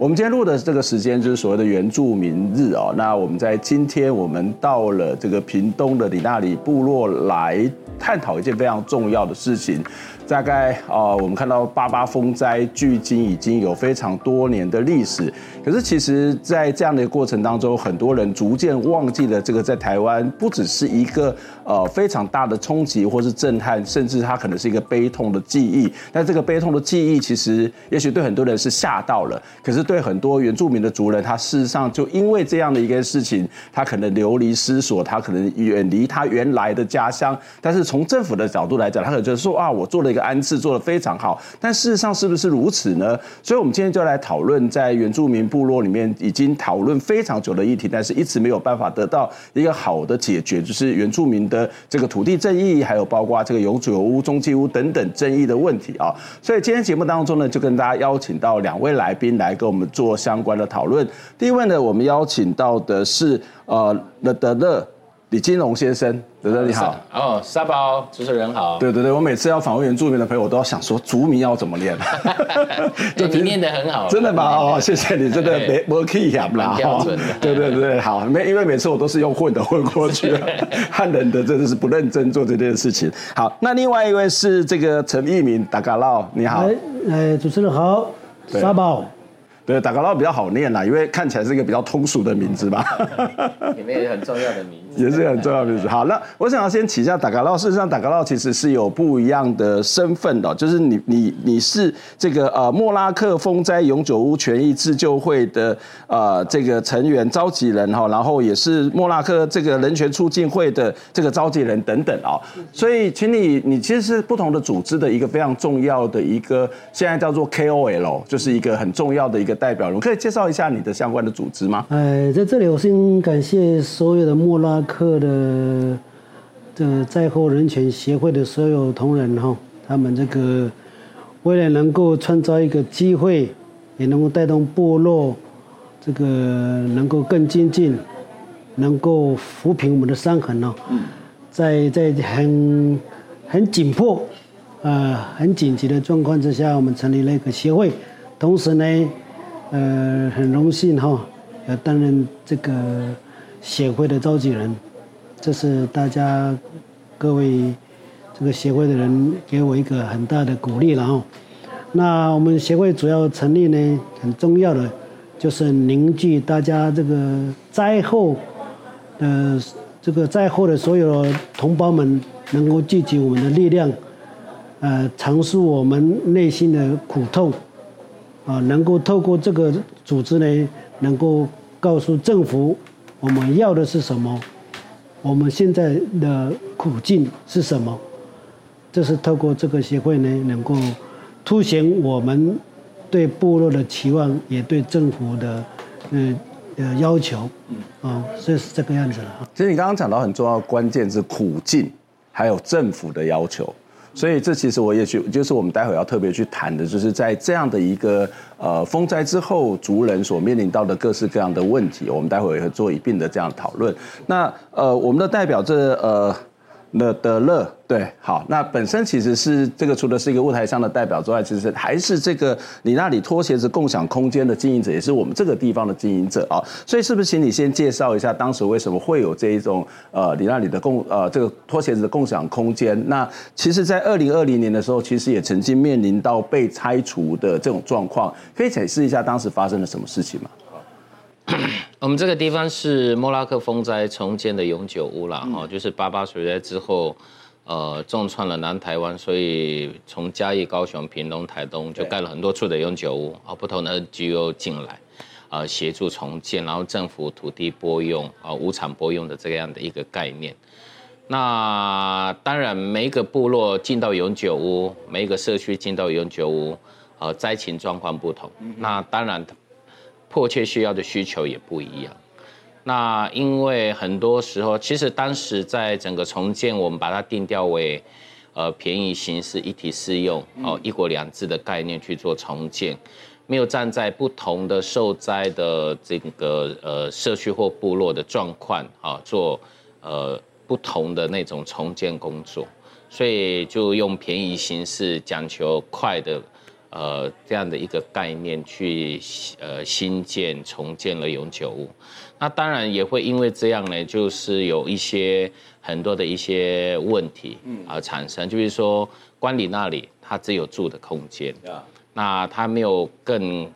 我们今天录的这个时间就是所谓的原住民日哦。那我们在今天，我们到了这个屏东的里纳里部落来探讨一件非常重要的事情。大概啊，我们看到八八风灾距今已经有非常多年的历史，可是其实，在这样的一个过程当中，很多人逐渐忘记了这个在台湾不只是一个呃非常大的冲击或是震撼，甚至它可能是一个悲痛的记忆。但这个悲痛的记忆，其实也许对很多人是吓到了，可是对很多原住民的族人，他事实上就因为这样的一个事情，他可能流离失所，他可能远离他原来的家乡。但是从政府的角度来讲，他可能觉得说啊，我做了一个。安置做得非常好，但事实上是不是如此呢？所以，我们今天就来讨论在原住民部落里面已经讨论非常久的议题，但是一直没有办法得到一个好的解决，就是原住民的这个土地正义，还有包括这个永久屋、中继屋等等争议的问题啊。所以，今天节目当中呢，就跟大家邀请到两位来宾来跟我们做相关的讨论。第一位呢，我们邀请到的是呃乐德乐。李金龙先生，德德你好。哦，沙包主持人好。对对对，我每次要访问原住民的朋友，我都要想说族名要怎么念。就 你念得很好。真的吗？哦，谢谢你，真的没没可以讲啦。标准的。对对对，好，没因为每次我都是用混的混过去了，汉人的真的是不认真做这件事情。好，那另外一位是这个陈义民，大家好，你好。哎，主持人好，沙包。对，打嘎捞比较好念啦，因为看起来是一个比较通俗的名字吧。里面也很重要的名字，也是很重要的名字。好，那我想要先提一下打嘎捞。事实上，打嘎捞其实是有不一样的身份的，就是你你你是这个呃莫拉克风灾永久屋权益自救会的呃这个成员召集人哈，然后也是莫拉克这个人权促进会的这个召集人等等啊。所以，请你你其实是不同的组织的一个非常重要的一个，现在叫做 KOL，就是一个很重要的一个。代表人可以介绍一下你的相关的组织吗？哎，在这里我先感谢所有的莫拉克的的灾后人权协会的所有同仁哈，他们这个为了能够创造一个机会，也能够带动部落这个能够更精进，能够抚平我们的伤痕呢。嗯，在在很很紧迫呃很紧急的状况之下，我们成立了一个协会，同时呢。呃，很荣幸哈，要担任这个协会的召集人，这是大家各位这个协会的人给我一个很大的鼓励了哈。那我们协会主要成立呢，很重要的就是凝聚大家这个灾后的这个灾后的所有同胞们，能够聚集我们的力量，呃，尝试我们内心的苦痛。啊，能够透过这个组织呢，能够告诉政府我们要的是什么，我们现在的苦境是什么，这是透过这个协会呢，能够凸显我们对部落的期望，也对政府的呃呃要求，啊，所以是这个样子了。其实你刚刚讲到很重要的关键是苦境，还有政府的要求。所以这其实我也去就是我们待会要特别去谈的，就是在这样的一个呃风灾之后，族人所面临到的各式各样的问题，我们待会也会做一并的这样讨论。那呃，我们的代表这呃。乐德乐，对，好，那本身其实是这个，除了是一个舞台上的代表之外，其实还是这个你那里拖鞋子共享空间的经营者，也是我们这个地方的经营者啊。所以是不是请你先介绍一下，当时为什么会有这一种呃你那里的共呃这个拖鞋子的共享空间？那其实，在二零二零年的时候，其实也曾经面临到被拆除的这种状况，可以解释一下当时发生了什么事情吗？我们这个地方是莫拉克风灾重建的永久屋啦，哦，就是八八水灾之后，呃，重创了南台湾，所以从嘉义、高雄、屏东、台东就盖了很多处的永久屋，啊，不同的 NGO 进来，呃协助重建，然后政府土地拨用啊无偿拨用的这样的一个概念。那当然，每一个部落进到永久屋，每一个社区进到永久屋，呃，灾情状况不同，那当然迫切需要的需求也不一样。那因为很多时候，其实当时在整个重建，我们把它定调为，呃，便宜形式一体适用哦，一国两制的概念去做重建，没有站在不同的受灾的这个呃社区或部落的状况啊做呃。不同的那种重建工作，所以就用便宜形式、讲求快的，呃，这样的一个概念去呃新建、重建了永久屋。那当然也会因为这样呢，就是有一些很多的一些问题啊产生，就比如说观礼那里，它只有住的空间，那它没有更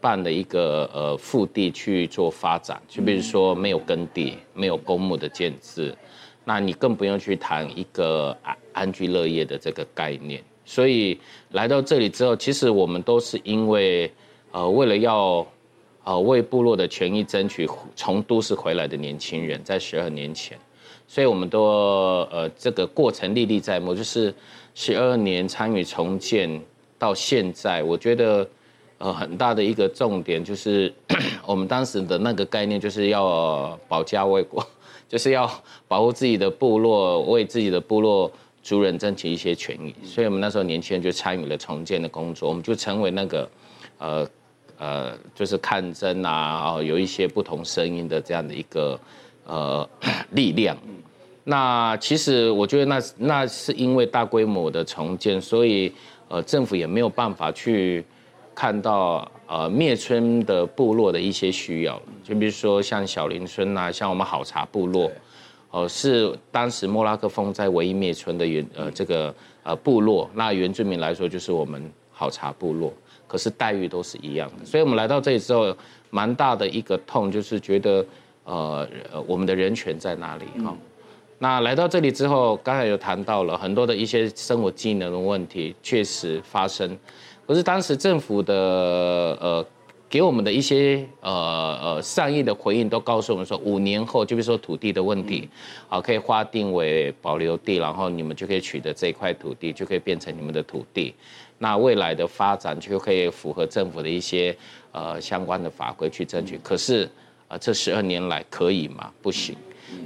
办的一个呃腹地去做发展，就比如说没有耕地、没有公墓的建制。那你更不用去谈一个安安居乐业的这个概念。所以来到这里之后，其实我们都是因为，呃，为了要，呃，为部落的权益争取，从都市回来的年轻人，在十二年前，所以我们都呃这个过程历历在目，就是十二年参与重建到现在，我觉得呃很大的一个重点就是 我们当时的那个概念就是要保家卫国。就是要保护自己的部落，为自己的部落族人争取一些权益，所以我们那时候年轻人就参与了重建的工作，我们就成为那个，呃呃，就是抗争啊，哦，有一些不同声音的这样的一个呃 力量。那其实我觉得那那是因为大规模的重建，所以呃政府也没有办法去看到。呃，灭村的部落的一些需要，就比如说像小林村、啊，像我们好茶部落，呃，是当时莫拉克风灾唯一灭村的原呃这个呃部落。那原住民来说，就是我们好茶部落，可是待遇都是一样的。所以我们来到这里之后，蛮大的一个痛，就是觉得呃我们的人权在哪里哈、哦？那来到这里之后，刚才有谈到了很多的一些生活技能的问题，确实发生。可是当时政府的呃给我们的一些呃呃善意的回应，都告诉我们说，五年后就比如说土地的问题，好，可以划定为保留地，然后你们就可以取得这一块土地，就可以变成你们的土地。那未来的发展就可以符合政府的一些呃相关的法规去争取。可是呃这十二年来可以吗？不行。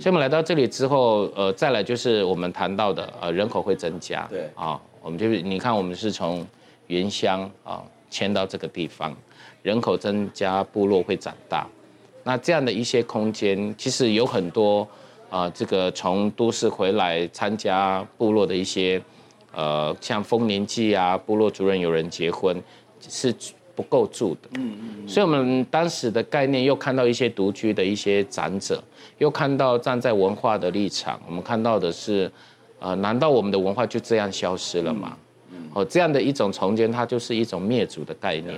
所以我们来到这里之后，呃再来就是我们谈到的呃人口会增加，对啊，我们就是你看我们是从。原乡啊，迁到这个地方，人口增加，部落会长大。那这样的一些空间，其实有很多啊，这个从都市回来参加部落的一些，呃，像丰年祭啊，部落主人有人结婚，是不够住的。嗯嗯。所以我们当时的概念，又看到一些独居的一些长者，又看到站在文化的立场，我们看到的是，呃，难道我们的文化就这样消失了吗？哦，这样的一种重建，它就是一种灭族的概念。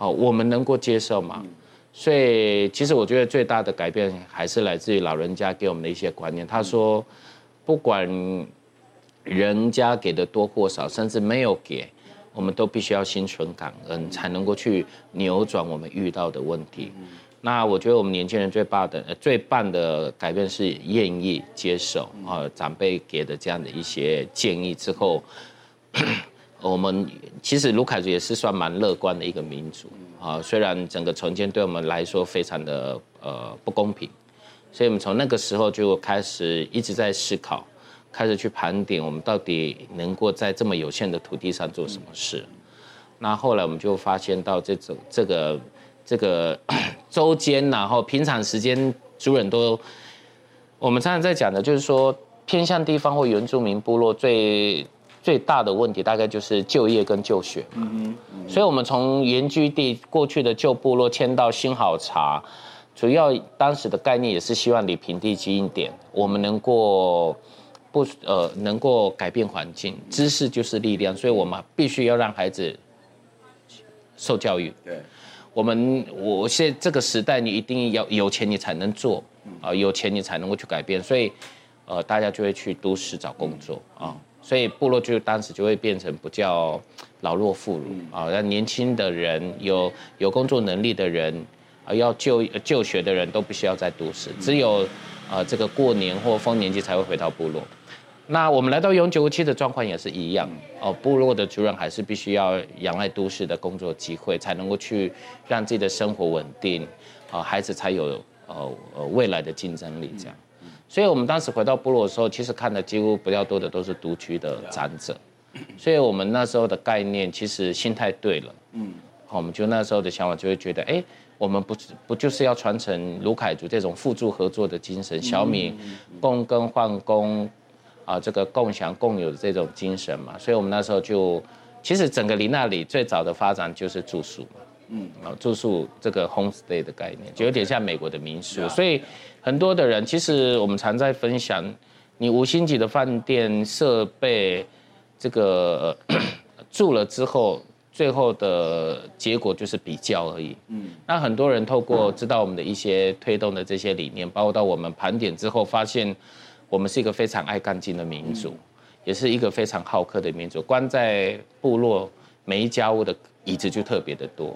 哦，我们能够接受吗？所以，其实我觉得最大的改变还是来自于老人家给我们的一些观念。他说，不管人家给的多或少，甚至没有给，我们都必须要心存感恩，才能够去扭转我们遇到的问题。那我觉得我们年轻人最棒的、最棒的改变是愿意接受啊长辈给的这样的一些建议之后。我们其实卢凯族也是算蛮乐观的一个民族啊，虽然整个重建对我们来说非常的呃不公平，所以我们从那个时候就开始一直在思考，开始去盘点我们到底能够在这么有限的土地上做什么事。那后来我们就发现到这种这个这个周间，然后平常时间族人都，我们常常在讲的就是说偏向地方或原住民部落最。最大的问题大概就是就业跟就学，嗯嗯，所以我们从原居地过去的旧部落迁到新好茶，主要当时的概念也是希望你平地近一点，我们能够不呃能够改变环境，知识就是力量，所以我们必须要让孩子受教育。对，我们我现在这个时代，你一定要有钱你才能做啊，有钱你才能够去改变，所以呃大家就会去都市找工作啊。所以部落就当时就会变成不叫老弱妇孺啊，让年轻的人有有工作能力的人，啊要就就学的人都不需要在都市，只有呃这个过年或丰年祭才会回到部落。那我们来到永久屋期的状况也是一样哦，部落的族人还是必须要仰赖都市的工作机会，才能够去让自己的生活稳定，啊，孩子才有呃呃未来的竞争力这样。所以我们当时回到部落的时候，其实看的几乎比较多的都是独居的长者，所以我们那时候的概念其实心态对了，嗯，我们就那时候的想法就会觉得，哎，我们不不就是要传承卢凯族这种互助合作的精神，小米共耕换工。啊，这个共享共有的这种精神嘛，所以我们那时候就，其实整个林那里最早的发展就是住宿嘛，嗯，啊，住宿这个 homestay 的概念，就有点像美国的民宿，所以很多的人其实我们常在分享，你五星级的饭店设备，这个住了之后，最后的结果就是比较而已，嗯，那很多人透过知道我们的一些推动的这些理念，包括到我们盘点之后发现。我们是一个非常爱干净的民族，也是一个非常好客的民族。关在部落每一家屋的椅子就特别的多，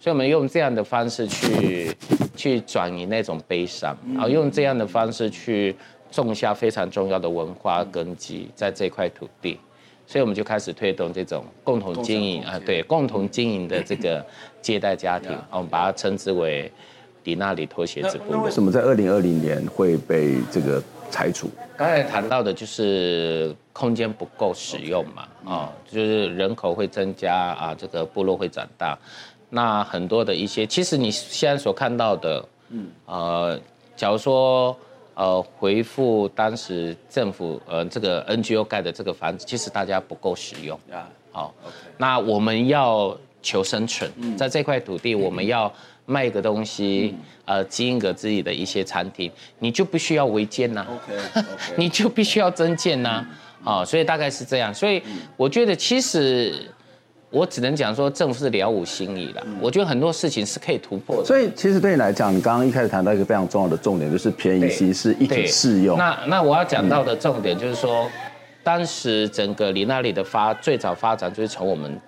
所以我们用这样的方式去去转移那种悲伤，然后用这样的方式去种下非常重要的文化根基在这块土地，所以我们就开始推动这种共同经营啊，对，共同经营的这个 接待家庭，我们把它称之为迪纳里拖鞋子部落。为什么在二零二零年会被这个？拆除。刚才谈到的就是空间不够使用嘛，啊，就是人口会增加啊，这个部落会长大，那很多的一些，其实你现在所看到的，嗯，呃，假如说呃回复当时政府呃这个 NGO 盖的这个房子，其实大家不够使用，啊，好，那我们要求生存，在这块土地我们要。卖个东西，呃，经营个自己的一些餐厅，你就必须要违建呐 okay. 你就必须要增建呐，啊、哦，所以大概是这样。所以我觉得，其实我只能讲说，政府是了无新意了。我觉得很多事情是可以突破的。所以，其实对你来讲，你刚刚一开始谈到一个非常重要的重点，就是便宜稀释一体适用。那那我要讲到的重点就是说，当时整个李那里的发最早发展就是从我们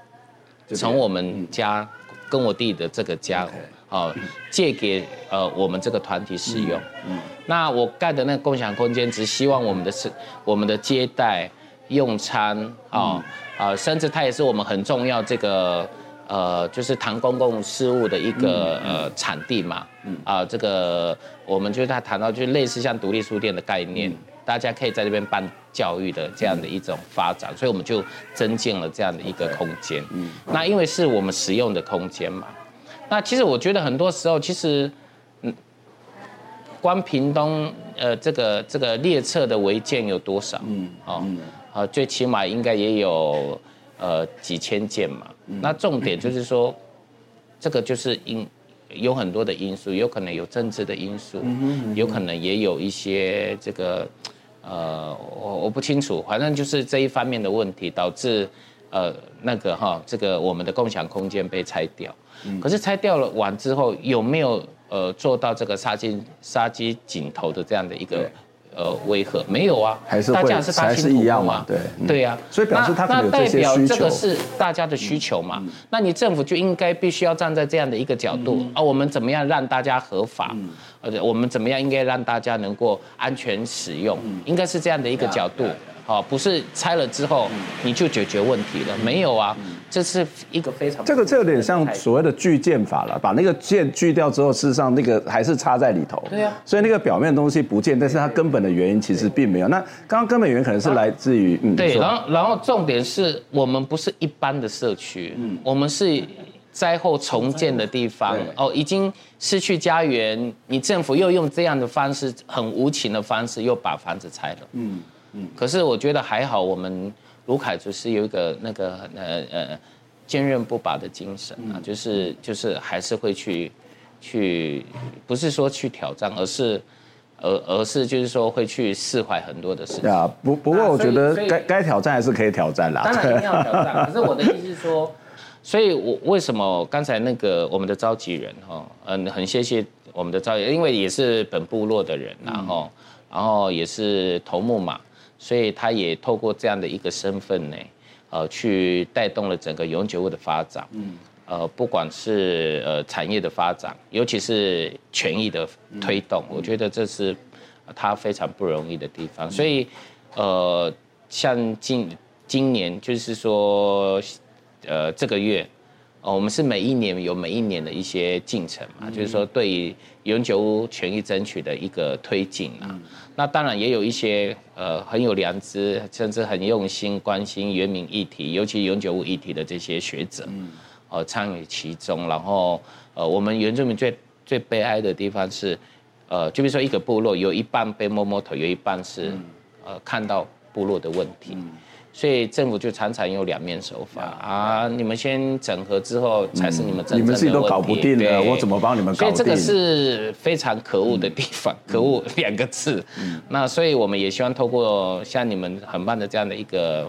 从我们家跟我弟的这个家。哦，借给呃我们这个团体使用。嗯，那我盖的那个共享空间，只希望我们的是我们的接待用餐啊啊，甚至它也是我们很重要这个呃，就是谈公共事务的一个呃产地嘛。嗯啊，这个我们就是他谈到，就类似像独立书店的概念，大家可以在这边办教育的这样的一种发展，所以我们就增建了这样的一个空间。嗯，那因为是我们使用的空间嘛。那其实我觉得很多时候，其实，嗯，关屏东呃这个这个列册的违建有多少？嗯，哦，啊，最起码应该也有呃几千件嘛。那重点就是说，这个就是因有很多的因素，有可能有政治的因素，有可能也有一些这个呃我我不清楚，反正就是这一方面的问题导致呃那个哈这个我们的共享空间被拆掉。可是拆掉了完之后，有没有呃做到这个杀鸡杀鸡儆猴的这样的一个呃威吓？没有啊，还是大家是还是一样嘛？对对呀、啊，所以表示他。那代表这个是大家的需求嘛？那你政府就应该必须要站在这样的一个角度啊，我们怎么样让大家合法？而且我们怎么样应该让大家能够安全使用？应该是这样的一个角度。好，不是拆了之后你就解决问题了？没有啊。这是一个非常这个这有点像所谓的锯件法了，把那个件锯掉之后，事实上那个还是插在里头。对呀。所以那个表面的东西不见，但是它根本的原因其实并没有。那刚刚根本原因可能是来自于嗯。对，然后然后重点是我们不是一般的社区，嗯，我们是灾后重建的地方哦，已经失去家园，你政府又用这样的方式，很无情的方式又把房子拆了。嗯嗯。可是我觉得还好，我们。卢凯就是有一个那个呃呃坚韧不拔的精神啊，就是就是还是会去去，不是说去挑战，而是而而是就是说会去释怀很多的事情。啊，不不过我觉得该该挑战还是可以挑战啦。当然一定要挑战，可是我的意思是说，所以我为什么刚才那个我们的召集人哈，嗯，很谢谢我们的召集人，因为也是本部落的人，然后然后也是头目嘛。所以他也透过这样的一个身份呢，呃，去带动了整个永久物的发展。嗯，呃，不管是呃产业的发展，尤其是权益的推动，我觉得这是他非常不容易的地方。所以，呃，像今今年就是说，呃，这个月。哦，我们是每一年有每一年的一些进程嘛，就是说对于永久屋权益争取的一个推进啊。那当然也有一些呃很有良知，甚至很用心关心原民议题，尤其永久屋议题的这些学者，呃参与其中。然后呃，我们原住民最最悲哀的地方是，呃，就比如说一个部落有一半被摸摸头，有一半是呃看到部落的问题。所以政府就常常用两面手法啊！你们先整合之后，才是你们真正的。你们自己都搞不定了，我怎么帮你们搞定？所以这个是非常可恶的地方，可恶两个字。那所以我们也希望透过像你们很棒的这样的一个。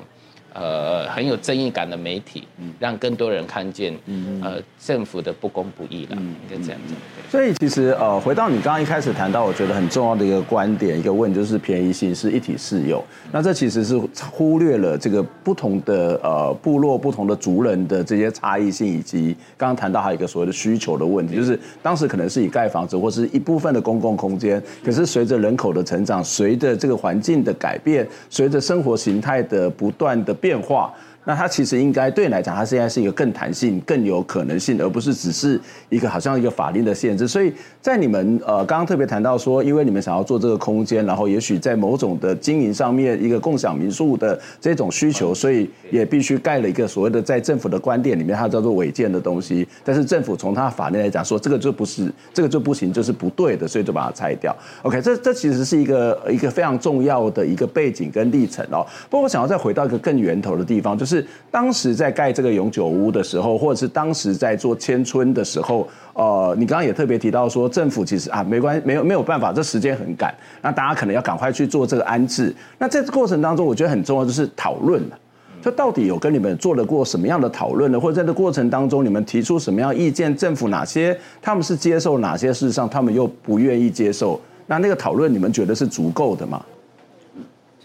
呃，很有正义感的媒体，让更多人看见，呃，政府的不公不义了，应该这样子。所以其实呃，回到你刚刚一开始谈到，我觉得很重要的一个观点，一个问题就是便宜性是一体适用。那这其实是忽略了这个不同的呃部落、不同的族人的这些差异性，以及刚刚谈到还有一个所谓的需求的问题，就是当时可能是以盖房子或是一部分的公共空间，可是随着人口的成长，随着这个环境的改变，随着生活形态的不断的变。化。那它其实应该对你来讲，它现在是一个更弹性、更有可能性，而不是只是一个好像一个法令的限制。所以在你们呃刚刚特别谈到说，因为你们想要做这个空间，然后也许在某种的经营上面，一个共享民宿的这种需求，所以也必须盖了一个所谓的在政府的观点里面，它叫做违建的东西。但是政府从它法令来讲说，这个就不是，这个就不行，就是不对的，所以就把它拆掉。OK，这这其实是一个一个非常重要的一个背景跟历程哦。不过我想要再回到一个更源头的地方，就是。当时在盖这个永久屋的时候，或者是当时在做迁村的时候，呃，你刚刚也特别提到说，政府其实啊，没关系，没有没有办法，这时间很赶，那大家可能要赶快去做这个安置。那在这过程当中，我觉得很重要就是讨论了，就到底有跟你们做了过什么样的讨论呢？或者在这过程当中，你们提出什么样意见？政府哪些他们是接受，哪些事实上他们又不愿意接受？那那个讨论，你们觉得是足够的吗？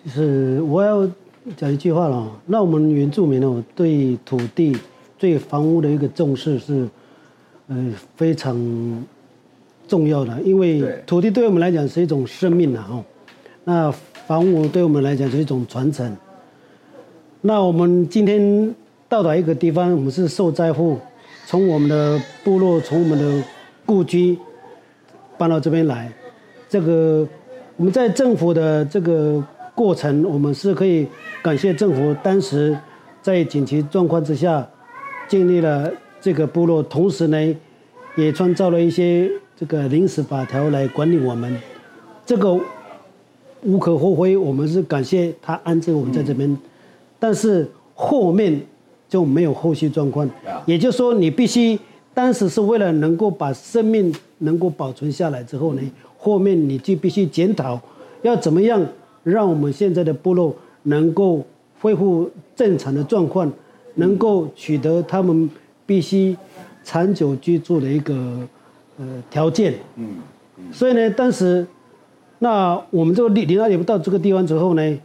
就是我要。讲一句话了，那我们原住民哦，对土地、对房屋的一个重视是，呃，非常重要的。因为土地对我们来讲是一种生命啊，哦，那房屋对我们来讲是一种传承。那我们今天到达一个地方，我们是受灾户，从我们的部落，从我们的故居搬到这边来，这个我们在政府的这个。过程我们是可以感谢政府，当时在紧急状况之下建立了这个部落，同时呢，也创造了一些这个临时法条来管理我们，这个无可厚非，我们是感谢他安置我们在这边，但是后面就没有后续状况，也就是说你必须当时是为了能够把生命能够保存下来之后呢，后面你就必须检讨要怎么样。让我们现在的部落能够恢复正常的状况，能够取得他们必须长久居住的一个呃条件。嗯，所以呢，当时那我们这个里里那里到这个地方之后呢，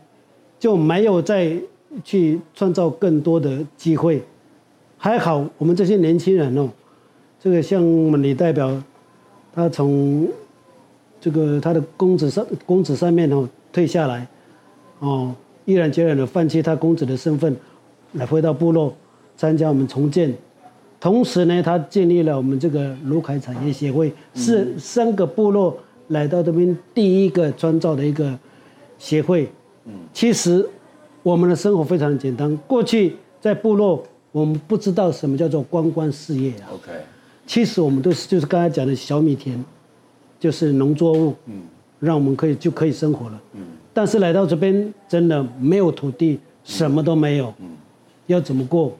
就没有再去创造更多的机会。还好我们这些年轻人哦，这个像我们李代表，他从这个他的公职上公职上面哦。退下来，哦，毅然决然的放弃他公子的身份，来回到部落参加我们重建。同时呢，他建立了我们这个卢凯产业协会，是三个部落来到这边第一个创造的一个协会。嗯其实我们的生活非常简单。过去在部落，我们不知道什么叫做观光事业啊。OK，其实我们都是就是刚才讲的小米田，就是农作物。嗯。让我们可以就可以生活了，嗯，但是来到这边真的没有土地，什么都没有，嗯，要怎么过？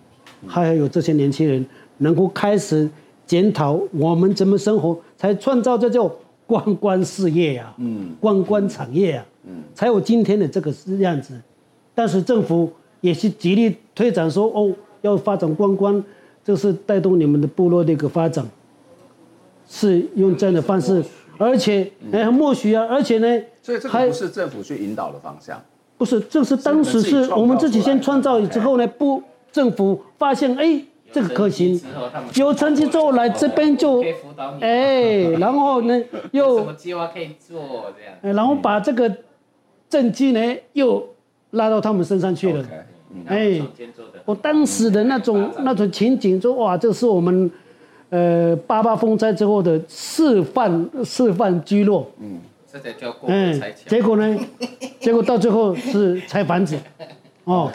还要有这些年轻人能够开始检讨我们怎么生活，才创造这叫观光事业啊，嗯，观光产业啊，嗯，才有今天的这个样子。但是政府也是极力推展说，哦，要发展观光，这是带动你们的部落的一个发展，是用这样的方式。而且，哎，默许啊！而且呢，所以这个不是政府去引导的方向，不是，这是当时是我们自己先创造之后呢，不，政府发现，哎，这个可行。有成绩之后来这边就，哎，然后呢又什么计划可以做这样？然后把这个政绩呢又拉到他们身上去了。哎，我当时的那种那种情景，说哇，这是我们呃八八风灾之后的示范示范居落。嗯，这才叫过河拆桥。结果呢，结果到最后是拆房子。哦，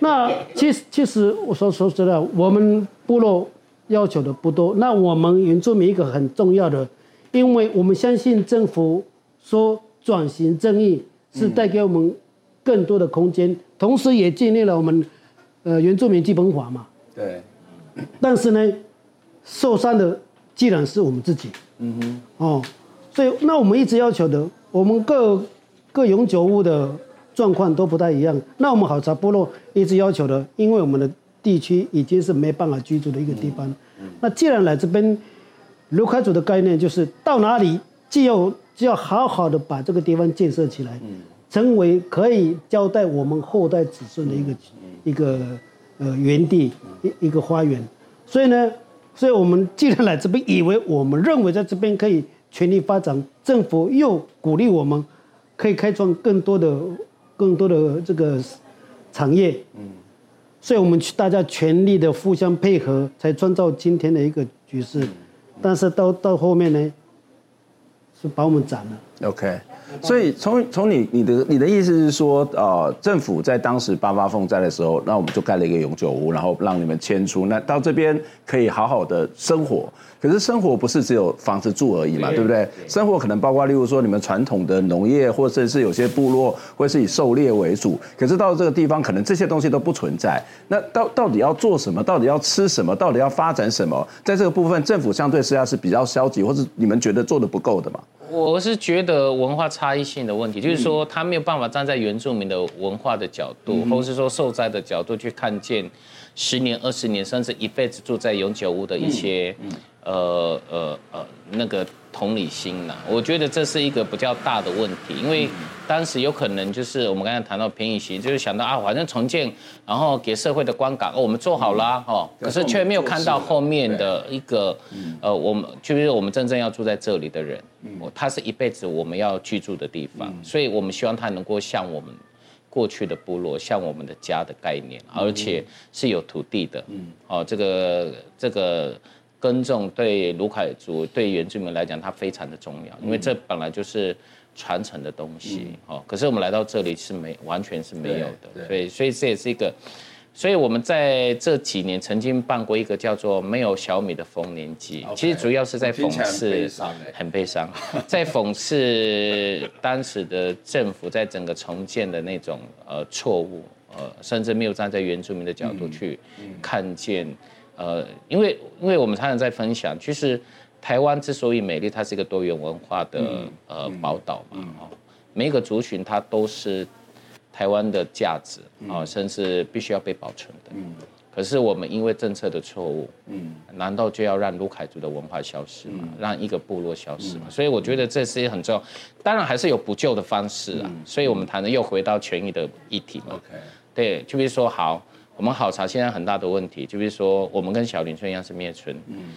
那其实其实我说说实在，我们部落要求的不多。那我们原住民一个很重要的，因为我们相信政府说转型正义是带给我们更多的空间，同时也建立了我们呃原住民基本法嘛。对。但是呢，受伤的既然是我们自己。嗯哼。哦，所以那我们一直要求的，我们各各永久屋的。状况都不太一样。那我们好茶部落一直要求的，因为我们的地区已经是没办法居住的一个地方。那既然来这边，卢凯祖的概念就是到哪里既要就要好好的把这个地方建设起来，成为可以交代我们后代子孙的一个一个呃园地一一个花园。所以呢，所以我们既然来这边，以为我们认为在这边可以全力发展，政府又鼓励我们可以开创更多的。更多的这个产业，嗯，所以我们大家全力的互相配合，才创造今天的一个局势。但是到到后面呢，是把我们斩了。OK。所以从从你你的你的意思是说，呃，政府在当时八八风灾的时候，那我们就盖了一个永久屋，然后让你们迁出，那到这边可以好好的生活。可是生活不是只有房子住而已嘛，对不对？生活可能包括，例如说你们传统的农业，或者是有些部落会是以狩猎为主。可是到这个地方，可能这些东西都不存在。那到到底要做什么？到底要吃什么？到底要发展什么？在这个部分，政府相对实际上是比较消极，或是你们觉得做的不够的嘛？我是觉得文化差异性的问题，就是说他没有办法站在原住民的文化的角度，或者是说受灾的角度去看见十年、二十年，甚至一辈子住在永久屋的一些。呃呃呃，那个同理心呐，我觉得这是一个比较大的问题，因为当时有可能就是我们刚才谈到偏移，就是想到啊，反正重建，然后给社会的观感，哦，我们做好了哦，可是却没有看到后面的一个，呃，我们就是我们真正要住在这里的人，他是一辈子我们要居住的地方，所以我们希望他能够像我们过去的部落，像我们的家的概念，而且是有土地的，嗯。哦，这个这个。耕种对卢凯族、对原住民来讲，它非常的重要，因为这本来就是传承的东西。哦，可是我们来到这里是没完全是没有的，所以所以这也是一个，所以我们在这几年曾经办过一个叫做“没有小米的丰年祭”，其实主要是在讽刺，很悲伤，在讽刺当时的政府在整个重建的那种呃错误，呃，甚至没有站在原住民的角度去看见。呃，因为因为我们常常在分享，其实台湾之所以美丽，它是一个多元文化的、嗯、呃宝岛嘛，哦，每一个族群它都是台湾的价值啊、哦，甚至必须要被保存的。嗯。可是我们因为政策的错误，嗯，难道就要让卢凯族的文化消失吗？嗯、让一个部落消失吗？嗯、所以我觉得这是一个很重要，当然还是有补救的方式啊。嗯、所以我们谈的又回到权益的议题嘛。OK。对，就比如说好。我们好茶现在很大的问题，就比如说我们跟小林村一样是灭村。嗯。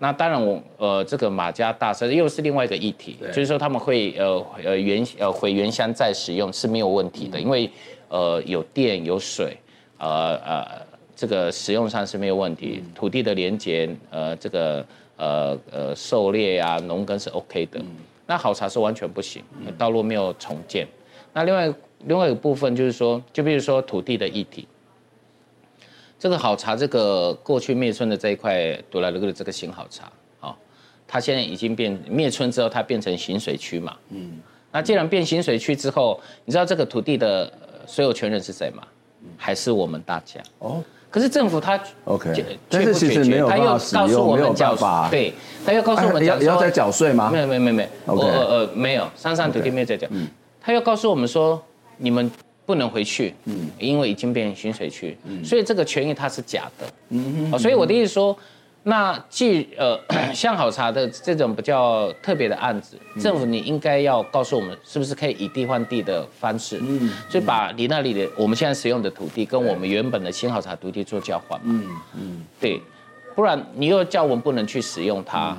那当然我呃这个马家大社又是另外一个议题，就是说他们会呃呃原呃回原乡再使用是没有问题的，嗯、因为呃有电有水，呃呃这个使用上是没有问题，嗯、土地的连接呃这个呃呃狩猎啊农耕是 OK 的。嗯、那好茶是完全不行，道路没有重建。那另外另外一个部分就是说，就比如说土地的议题。这个好茶，这个过去灭村的这一块独来独的这个新好茶，好，它现在已经变灭村之后，它变成行水区嘛。嗯。那既然变行水区之后，你知道这个土地的所有权人是谁吗？还是我们大家？哦。可是政府他 OK，但是其实没有办法使用，没有办法。对，他又告诉我们要要再缴税吗？没有没有没有没有。OK。呃呃没有，山上土地没有再缴。嗯。他又告诉我们说，你们。不能回去，嗯。因为已经变成巡水区，所以这个权益它是假的，所以我的意思说，那既呃，像好茶的这种比较特别的案子，政府你应该要告诉我们，是不是可以以地换地的方式，嗯，就把你那里的我们现在使用的土地跟我们原本的新好茶土地做交换嘛，嗯嗯，对，不然你又叫我们不能去使用它。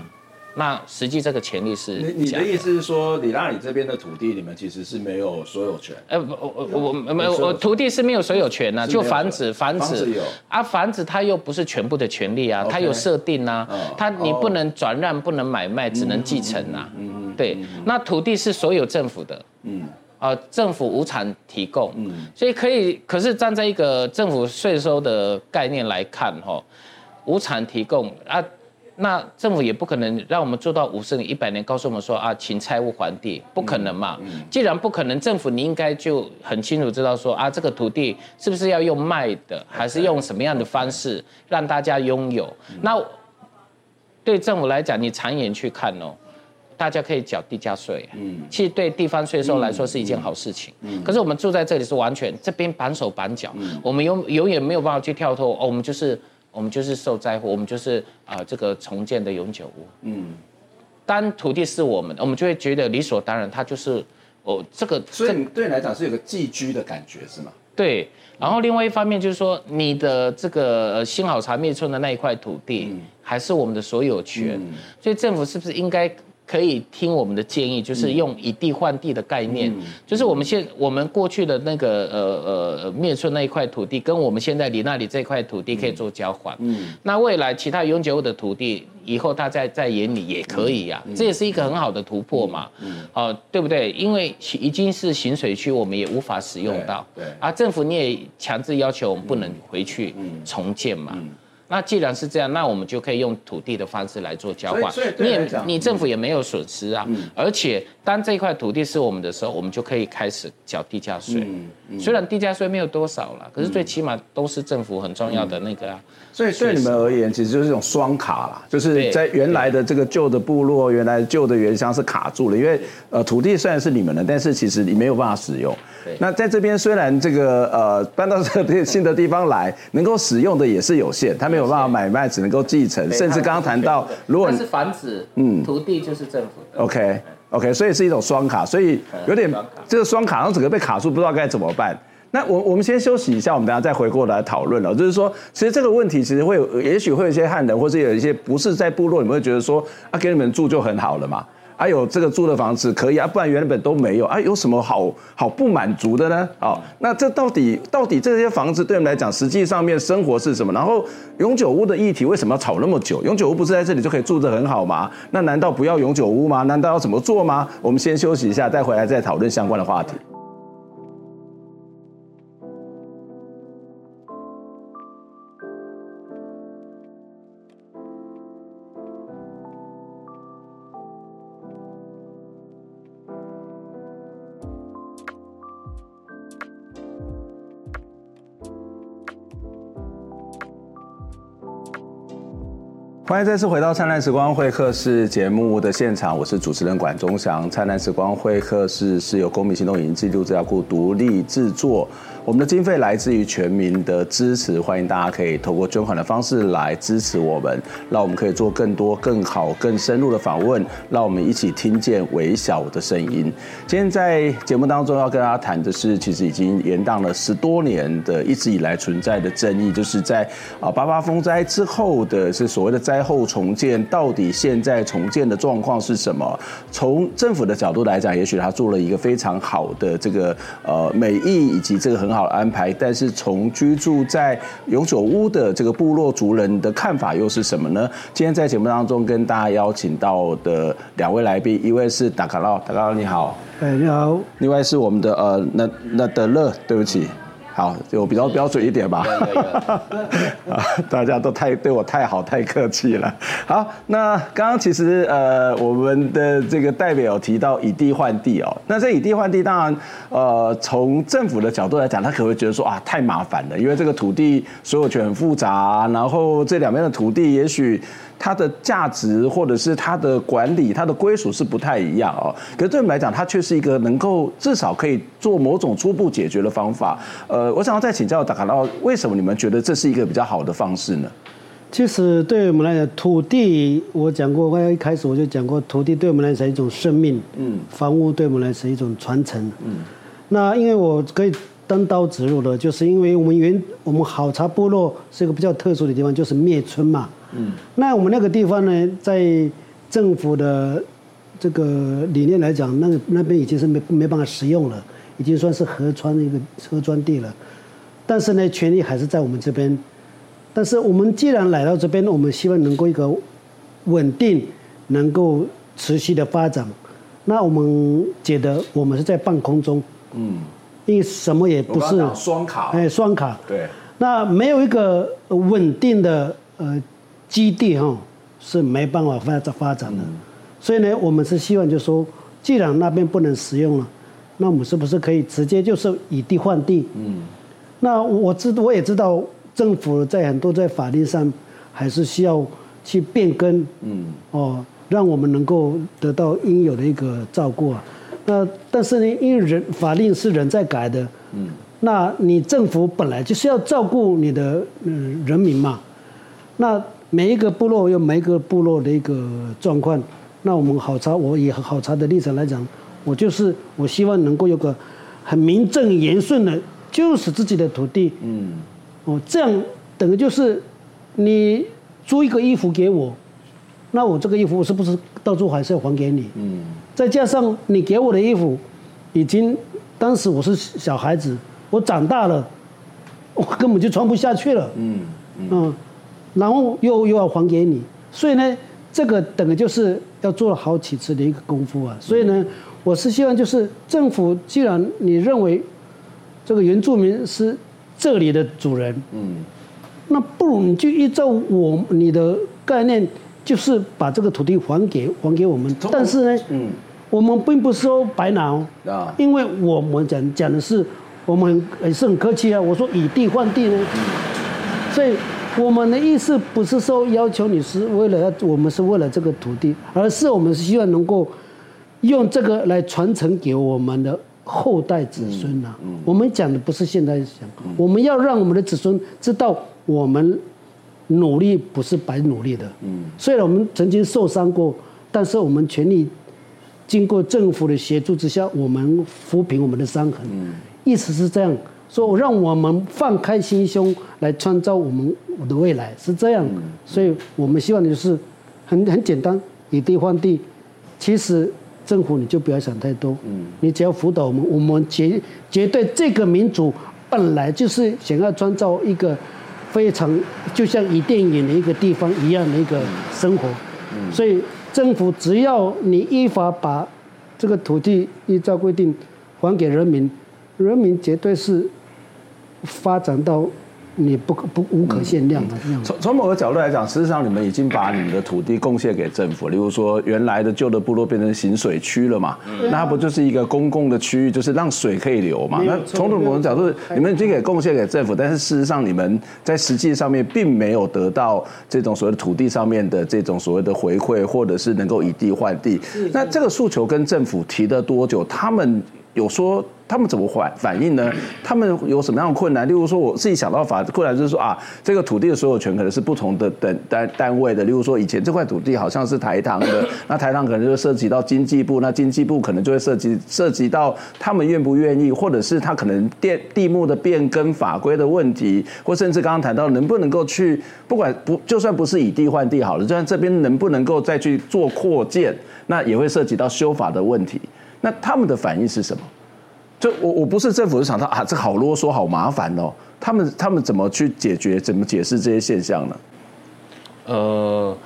那实际这个权利是你你的意思是说，里拉里这边的土地，你们其实是没有所有权？呃，我我我没有，我土地是没有所有权呐，就房子房子。有。啊，房子它又不是全部的权利啊，它有设定呐，它你不能转让，不能买卖，只能继承呐。嗯嗯，对，那土地是所有政府的，嗯。啊，政府无偿提供，嗯，所以可以，可是站在一个政府税收的概念来看，哈，无偿提供啊。那政府也不可能让我们做到五十年、一百年，告诉我们说啊，请拆屋还地，不可能嘛。既然不可能，政府你应该就很清楚知道说啊，这个土地是不是要用卖的，还是用什么样的方式让大家拥有？那对政府来讲，你长远去看哦，大家可以缴地价税。嗯，其实对地方税收来说是一件好事情。嗯，可是我们住在这里是完全这边绑手绑脚，我们永永远没有办法去跳脱。哦，我们就是。我们就是受灾户，我们就是啊、呃，这个重建的永久屋。嗯，当土地是我们，我们就会觉得理所当然，它就是哦，这个。所以对你来讲是有个寄居的感觉，是吗？对。然后另外一方面就是说，你的这个新好茶灭村的那一块土地，嗯、还是我们的所有权。嗯、所以政府是不是应该？可以听我们的建议，就是用以地换地的概念，嗯、就是我们现我们过去的那个呃呃面村那一块土地，跟我们现在你那里这块土地可以做交换。嗯，那未来其他永久的土地，以后大家在眼里也可以呀、啊，嗯、这也是一个很好的突破嘛。嗯，哦、呃，对不对？因为已经是行水区，我们也无法使用到。对。对啊，政府你也强制要求我们不能回去重建嘛。那既然是这样，那我们就可以用土地的方式来做交换。你也你政府也没有损失啊。嗯、而且当这块土地是我们的时候，我们就可以开始缴地价税。嗯嗯、虽然地价税没有多少了，可是最起码都是政府很重要的那个啊。所以对你们而言，其实就是一种双卡啦，就是在原来的这个旧的部落、原来旧的原乡是卡住了，因为呃土地虽然是你们的，但是其实你没有办法使用。那在这边虽然这个呃搬到这个新的地方来，能够使用的也是有限，他没有办法买卖，只能够继承，甚至刚刚谈到，如果是房子，嗯，土地就是政府的。OK OK，所以是一种双卡，所以有点这个双卡，然后整个被卡住，不知道该怎么办。那我我们先休息一下，我们等下再回过来讨论了。就是说，其实这个问题其实会有，也许会有一些汉人，或是有一些不是在部落，你们会觉得说啊，给你们住就很好了嘛。还，有这个租的房子可以啊，不然原本都没有啊，有什么好好不满足的呢？啊，那这到底到底这些房子对我们来讲，实际上面生活是什么？然后永久屋的议题为什么要吵那么久？永久屋不是在这里就可以住得很好吗？那难道不要永久屋吗？难道要怎么做吗？我们先休息一下，再回来再讨论相关的话题。欢迎再次回到《灿烂时光会客室》节目的现场，我是主持人管中祥。《灿烂时光会客室》是由公民行动影音记录资料库独立制作。我们的经费来自于全民的支持，欢迎大家可以透过捐款的方式来支持我们，让我们可以做更多、更好、更深入的访问，让我们一起听见微小的声音。今天在节目当中要跟大家谈的是，其实已经延宕了十多年的一直以来存在的争议，就是在啊八八风灾之后的是所谓的灾后重建，到底现在重建的状况是什么？从政府的角度来讲，也许他做了一个非常好的这个呃美意以及这个很好。好安排，但是从居住在永久屋的这个部落族人的看法又是什么呢？今天在节目当中跟大家邀请到的两位来宾，一位是达卡洛，达卡洛你好，哎你好，另外是我们的呃那那德勒，对不起。好，就比较标准一点吧。啊，大家都太对我太好，太客气了。好，那刚刚其实呃，我们的这个代表有提到以地换地哦。那这以地换地，当然呃，从政府的角度来讲，他可能会觉得说啊，太麻烦了，因为这个土地所有权很复杂，然后这两边的土地也许。它的价值或者是它的管理、它的归属是不太一样哦。可是对我们来讲，它却是一个能够至少可以做某种初步解决的方法。呃，我想要再请教达卡劳，为什么你们觉得这是一个比较好的方式呢？其实对我们来讲，土地我讲过，刚才一开始我就讲过，土地对我们来讲是一种生命，嗯，房屋对我们来讲是一种传承，嗯。那因为我可以单刀直入的，就是因为我们原我们好茶部落是一个比较特殊的地方，就是灭村嘛，嗯。那我们那个地方呢，在政府的这个理念来讲，那那边已经是没没办法使用了，已经算是河川的一个河川地了。但是呢，权利还是在我们这边。但是我们既然来到这边，我们希望能够一个稳定，能够持续的发展。那我们觉得我们是在半空中，嗯，因为什么也不是双卡，哎，双卡，对。那没有一个稳定的呃基地哈，是没办法发展发展的。所以呢，我们是希望就是说，既然那边不能使用了，那我们是不是可以直接就是以地换地？嗯。那我知我也知道。政府在很多在法律上还是需要去变更，嗯，哦，让我们能够得到应有的一个照顾啊。那但是呢，因为人法令是人在改的，嗯，那你政府本来就是要照顾你的嗯人民嘛。那每一个部落有每一个部落的一个状况，那我们好茶，我以好茶的立场来讲，我就是我希望能够有个很名正言顺的，就是自己的土地，嗯。哦，这样等于就是你租一个衣服给我，那我这个衣服我是不是到最后还是要还给你？嗯。再加上你给我的衣服，已经当时我是小孩子，我长大了，我根本就穿不下去了。嗯嗯。然后又又要还给你，所以呢，这个等于就是要做了好几次的一个功夫啊。所以呢，我是希望就是政府，既然你认为这个原住民是。这里的主人，嗯，那不如你就依照我你的概念，就是把这个土地还给还给我们。但是呢，嗯，我们并不是说白拿哦，啊，因为我们讲讲的是，我们也是很客气啊。我说以地换地呢，所以我们的意思不是说要求你是为了要，我们是为了这个土地，而是我们是希望能够用这个来传承给我们的。后代子孙呐、啊，我们讲的不是现在想，嗯、我们要让我们的子孙知道，我们努力不是白努力的。嗯，虽然我们曾经受伤过，但是我们全力经过政府的协助之下，我们抚平我们的伤痕。嗯，意思是这样说，让我们放开心胸来创造我们的未来，是这样。嗯、所以我们希望的就是很很简单，以地换地。其实。政府你就不要想太多，嗯，你只要辅导我们，我们绝绝对这个民族本来就是想要创造一个非常就像以电影的一个地方一样的一个生活，所以政府只要你依法把这个土地依照规定还给人民，人民绝对是发展到。你不可不无可限量的。从从某个角度来讲，事实上你们已经把你们的土地贡献给政府。例如说，原来的旧的部落变成行水区了嘛，那它不就是一个公共的区域，就是让水可以流嘛？那从某种角度，你们已经给贡献给政府，但是事实上你们在实际上面并没有得到这种所谓的土地上面的这种所谓的回馈，或者是能够以地换地。那这个诉求跟政府提了多久？他们有说？他们怎么反反应呢？他们有什么样的困难？例如说，我自己想到法困难就是说啊，这个土地的所有权可能是不同的等单单位的。例如说，以前这块土地好像是台糖的，那台糖可能就会涉及到经济部，那经济部可能就会涉及涉及到他们愿不愿意，或者是他可能地地目的变更法规的问题，或甚至刚刚谈到能不能够去，不管不就算不是以地换地好了，就算这边能不能够再去做扩建，那也会涉及到修法的问题。那他们的反应是什么？就我我不是政府就想到啊，这好啰嗦，好麻烦哦。他们他们怎么去解决，怎么解释这些现象呢？呃，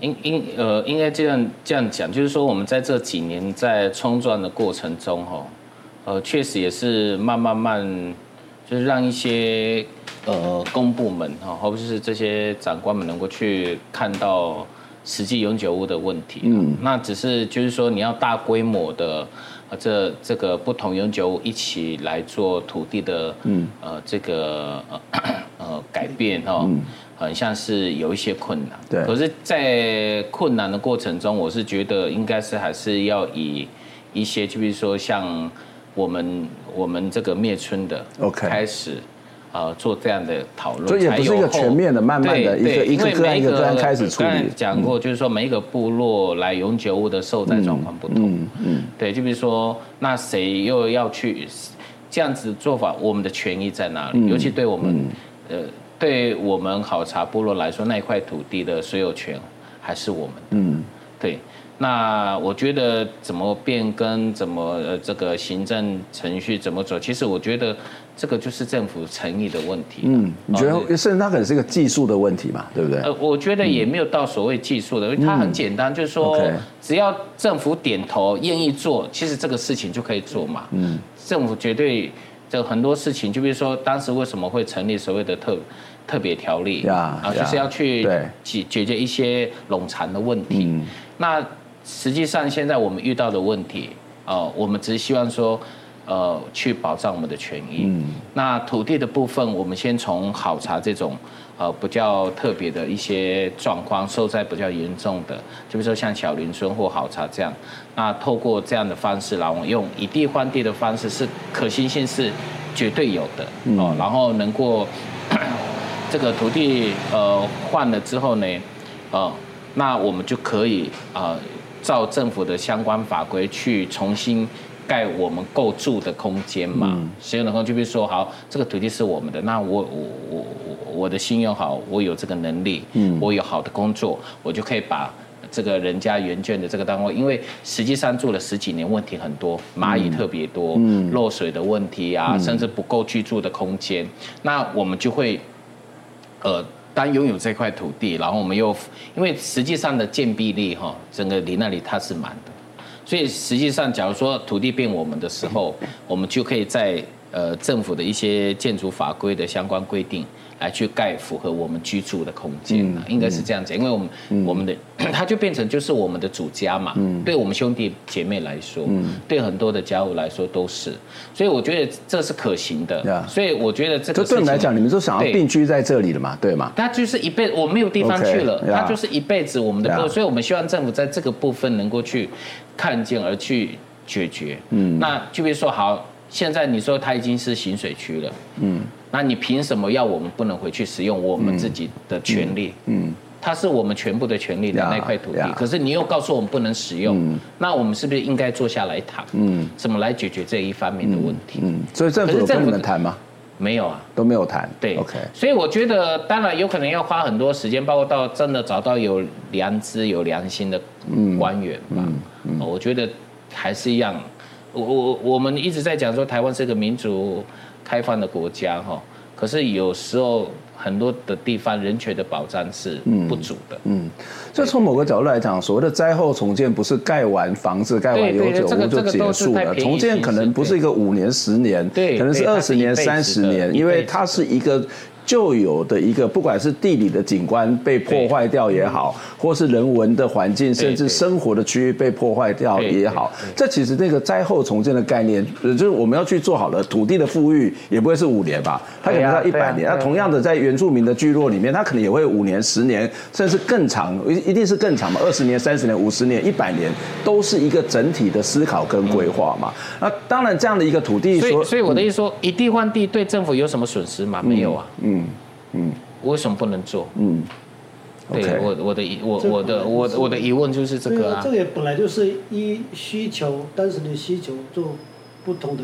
应应呃，应该这样这样讲，就是说我们在这几年在冲撞的过程中，哈，呃，确实也是慢慢慢，就是让一些呃公部门哈，或者是这些长官们能够去看到实际永久屋的问题。嗯，那只是就是说你要大规模的。啊，这这个不同永久物一起来做土地的，嗯，呃，这个呃呃改变哈，嗯，很像是有一些困难。对。可是，在困难的过程中，我是觉得应该是还是要以一些，就比如说像我们我们这个灭村的，OK，开始，呃做这样的讨论，所以也不是一个全面的，慢慢的一个一个个案一个个案开始处理。讲过就是说每一个部落来永久物的受灾状况不同，嗯嗯，对，就比如说那谁又要去这样子做法，我们的权益在哪里？尤其对我们呃。对我们好茶部落来说，那一块土地的所有权还是我们的。嗯，对。那我觉得怎么变更，怎么呃这个行政程序怎么走，其实我觉得这个就是政府诚意的问题。嗯，你觉得甚至它可能是一个技术的问题嘛？对不对？呃，我觉得也没有到所谓技术的，因为它很简单，就是说只要政府点头愿意做，其实这个事情就可以做嘛。嗯，政府绝对。这很多事情，就比如说当时为什么会成立所谓的特特别条例啊，就是要去解解决一些冗长的问题。嗯、那实际上现在我们遇到的问题，呃，我们只是希望说，呃，去保障我们的权益。嗯、那土地的部分，我们先从好茶这种。呃，比较特别的一些状况，受灾比较严重的，就比如说像小林村或好茶这样，那透过这样的方式，然后用以地换地的方式，是可行性是绝对有的哦。然后能够 这个土地呃换了之后呢，呃，那我们就可以呃照政府的相关法规去重新。盖我们够住的空间嘛，使用的空间，就比如说，好，这个土地是我们的，那我我我我我的信用好，我有这个能力，嗯，我有好的工作，我就可以把这个人家原建的这个单位，因为实际上住了十几年，问题很多，蚂蚁特别多，嗯，漏水的问题啊，甚至不够居住的空间，那我们就会，呃，当拥有这块土地，然后我们又因为实际上的建蔽率哈，整个离那里它是满的。所以实际上，假如说土地变我们的时候，我们就可以在呃政府的一些建筑法规的相关规定来去盖符合我们居住的空间，应该是这样子。因为我们我们的 它就变成就是我们的主家嘛，对我们兄弟姐妹来说，对很多的家务来说都是。所以我觉得这是可行的。所以我觉得这个对你们来讲，你们都想要定居在这里了嘛，对吗？他就是一辈子，我没有地方去了，他就是一辈子我们的。所以我们希望政府在这个部分能够去。看见而去解决，嗯，那就比如说好，现在你说它已经是行水区了，嗯，那你凭什么要我们不能回去使用我们自己的权利？嗯，它是我们全部的权利的那块土地，可是你又告诉我们不能使用，那我们是不是应该坐下来谈？嗯，怎么来解决这一方面的问题？嗯，所以政府有跟你们谈吗？没有啊，都没有谈。对，OK。所以我觉得，当然有可能要花很多时间，包括到真的找到有良知、有良心的官员吧。嗯嗯嗯、我觉得还是一样。我我我们一直在讲说，台湾是个民主开放的国家哈，可是有时候。很多的地方人权的保障是不足的。嗯，嗯，就从某个角度来讲，所谓的灾后重建不是盖完房子、盖完永久屋就结束了。重建可能不是一个五年、十年，对，可能是二十年、三十年，因为它是一个。旧有的一个，不管是地理的景观被破坏掉也好，或是人文的环境，甚至生活的区域被破坏掉也好，这其实那个灾后重建的概念，就是我们要去做好了土地的富裕，也不会是五年吧，它可能要一百年。那同样的，在原住民的聚落里面，它可能也会五年、十年，甚至更长，一一定是更长嘛，二十年、三十年、五十年、一百年，都是一个整体的思考跟规划嘛。那当然，这样的一个土地，所以所以我的意思说，以地换地对政府有什么损失吗？没有啊，嗯。嗯，为什么不能做？嗯，对我我的疑我我的我我的疑问就是这个啊，这个本来就是依需求当时的需求做不同的。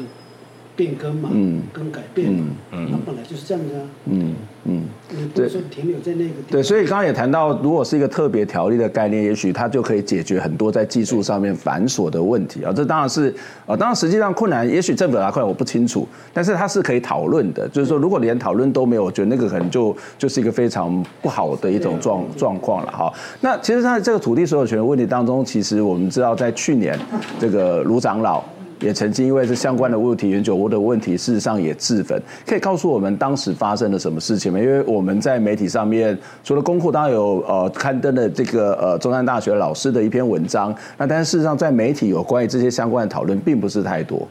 变更嘛，嗯，跟改变嘛，嗯，它本来就是这样子啊，嗯嗯，对停留在那个。对，所以刚刚也谈到，如果是一个特别条例的概念，也许它就可以解决很多在技术上面繁琐的问题啊。这当然是啊，当然实际上困难，也许政府拿困难我不清楚，但是它是可以讨论的。就是说，如果连讨论都没有，我觉得那个可能就就是一个非常不好的一种状状况了哈。那其实在这个土地所有权的问题当中，其实我们知道，在去年这个卢长老。也曾经因为这相关的问题，永久屋的问题，事实上也自焚。可以告诉我们当时发生了什么事情吗？因为我们在媒体上面，除了公库当然有呃刊登了这个呃中山大学老师的一篇文章，那但是事实上在媒体有关于这些相关的讨论并不是太多。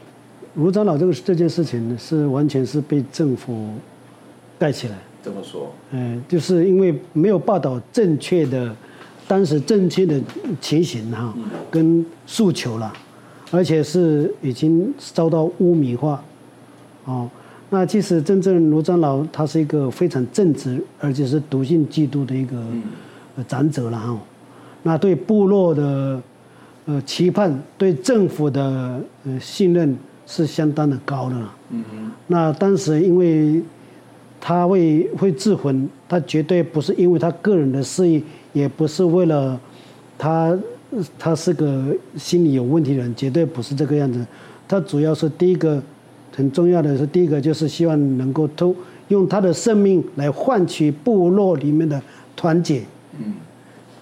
吴长老这个这件事情是完全是被政府盖起来。怎么说？嗯，就是因为没有报道正确的当时正确的情形哈，跟诉求了。而且是已经遭到污名化，哦，那其实真正卢长老他是一个非常正直，而且是笃信基督的一个长者了哈。那对部落的呃期盼，对政府的呃信任是相当的高的。了嗯。那当时因为他会会自焚，他绝对不是因为他个人的事业，也不是为了他他是个心理有问题的人，绝对不是这个样子。他主要是第一个很重要的是第一个就是希望能够偷用他的生命来换取部落里面的团结。嗯。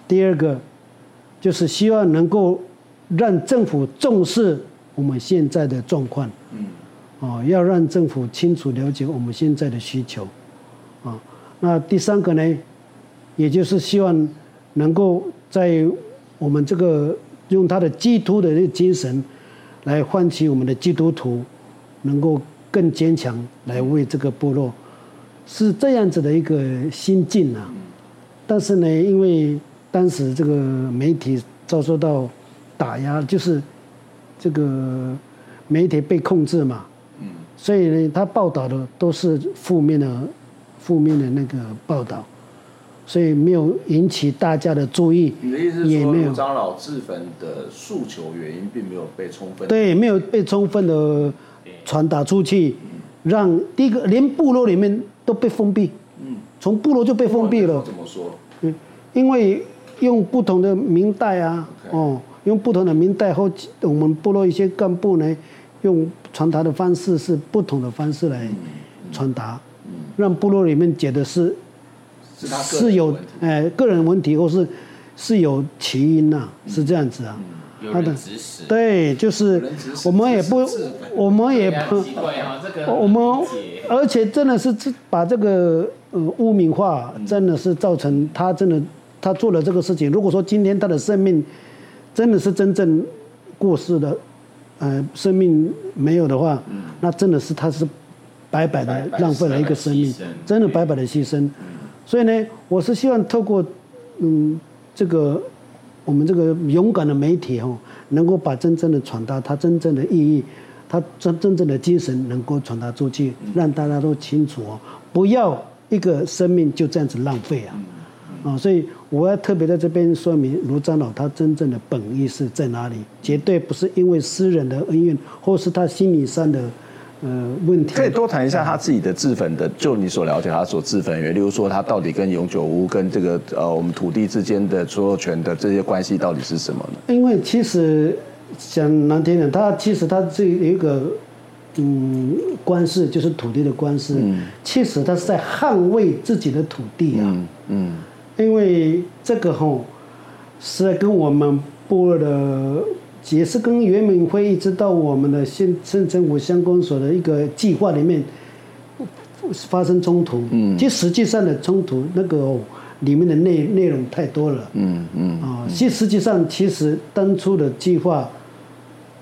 第二个就是希望能够让政府重视我们现在的状况。嗯。哦，要让政府清楚了解我们现在的需求。啊，那第三个呢，也就是希望能够在我们这个用他的基督的这个精神。来唤起我们的基督徒，能够更坚强，来为这个部落，是这样子的一个心境啊。但是呢，因为当时这个媒体遭受到打压，就是这个媒体被控制嘛，所以呢，他报道的都是负面的、负面的那个报道。所以没有引起大家的注意。你的意思是说，卢长老自焚的诉求原因并没有被充分对，没有被充分的传达出去，让第一个连部落里面都被封闭。嗯，从部落就被封闭了。怎么说？嗯，因为用不同的明代啊，哦，用不同的明代后，我们部落一些干部呢，用传达的方式是不同的方式来传达，让部落里面觉得是。是有哎，个人问题或是是有起因呐，是这样子啊。他的指使。对，就是我们也不，我们也不，我们而且真的是把这个呃污名化，真的是造成他真的他做了这个事情。如果说今天他的生命真的是真正过世的，呃，生命没有的话，那真的是他是白白的浪费了一个生命，真的白白的牺牲。所以呢，我是希望透过，嗯，这个我们这个勇敢的媒体哦，能够把真正的传达它真正的意义，它真真正的精神能够传达出去，让大家都清楚哦，不要一个生命就这样子浪费啊，啊，所以我要特别在这边说明卢长老他真正的本意是在哪里，绝对不是因为私人的恩怨，或是他心理上的。呃，问题可以多谈一下他自己的自焚的，就你所了解他所自焚原因，例如说他到底跟永久屋跟这个呃我们土地之间的所有权的这些关系到底是什么呢？因为其实讲难听点，他其实他这有一个嗯官司，就是土地的官司，嗯、其实他是在捍卫自己的土地啊，嗯，嗯因为这个吼是在跟我们部落的。也是跟袁敏辉一直到我们的县县政府乡公所的一个计划里面发生冲突，嗯，其实实际上的冲突那个里面的内内容太多了，嗯嗯啊，其实际上其实当初的计划，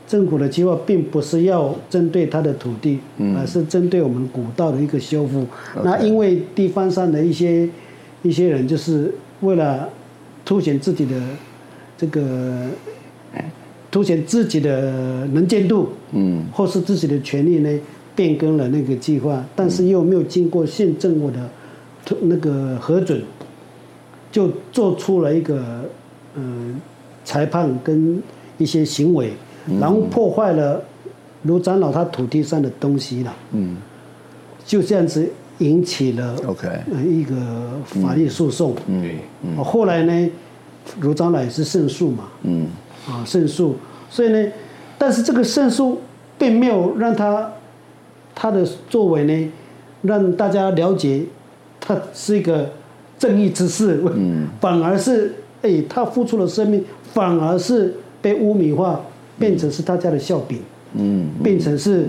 政府的计划并不是要针对他的土地，而是针对我们古道的一个修复。那因为地方上的一些一些人就是为了凸显自己的这个。凸显自己的能见度，嗯，或是自己的权利呢，变更了那个计划，但是又没有经过县政府的那个核准，就做出了一个嗯、呃、裁判跟一些行为，然后破坏了卢长老他土地上的东西了，嗯，就这样子引起了 OK 一个法律诉讼，嗯，嗯，后来呢，卢长老也是胜诉嘛，嗯。啊，胜诉，所以呢，但是这个胜诉并没有让他他的作为呢，让大家了解他是一个正义之士，嗯，反而是哎，他付出了生命，反而是被污名化，变成是大家的笑柄，嗯，变成是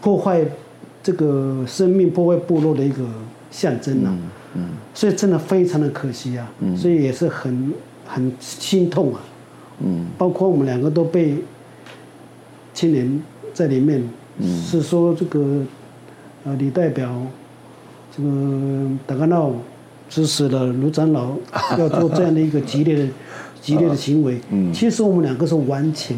破坏这个生命、破坏部落的一个象征呐，嗯，所以真的非常的可惜啊，嗯。所以也是很很心痛啊。嗯，包括我们两个都被牵连在里面，嗯、是说这个呃李代表这个达干闹指使了卢长老 要做这样的一个激烈的 激烈的行为，嗯、其实我们两个是完全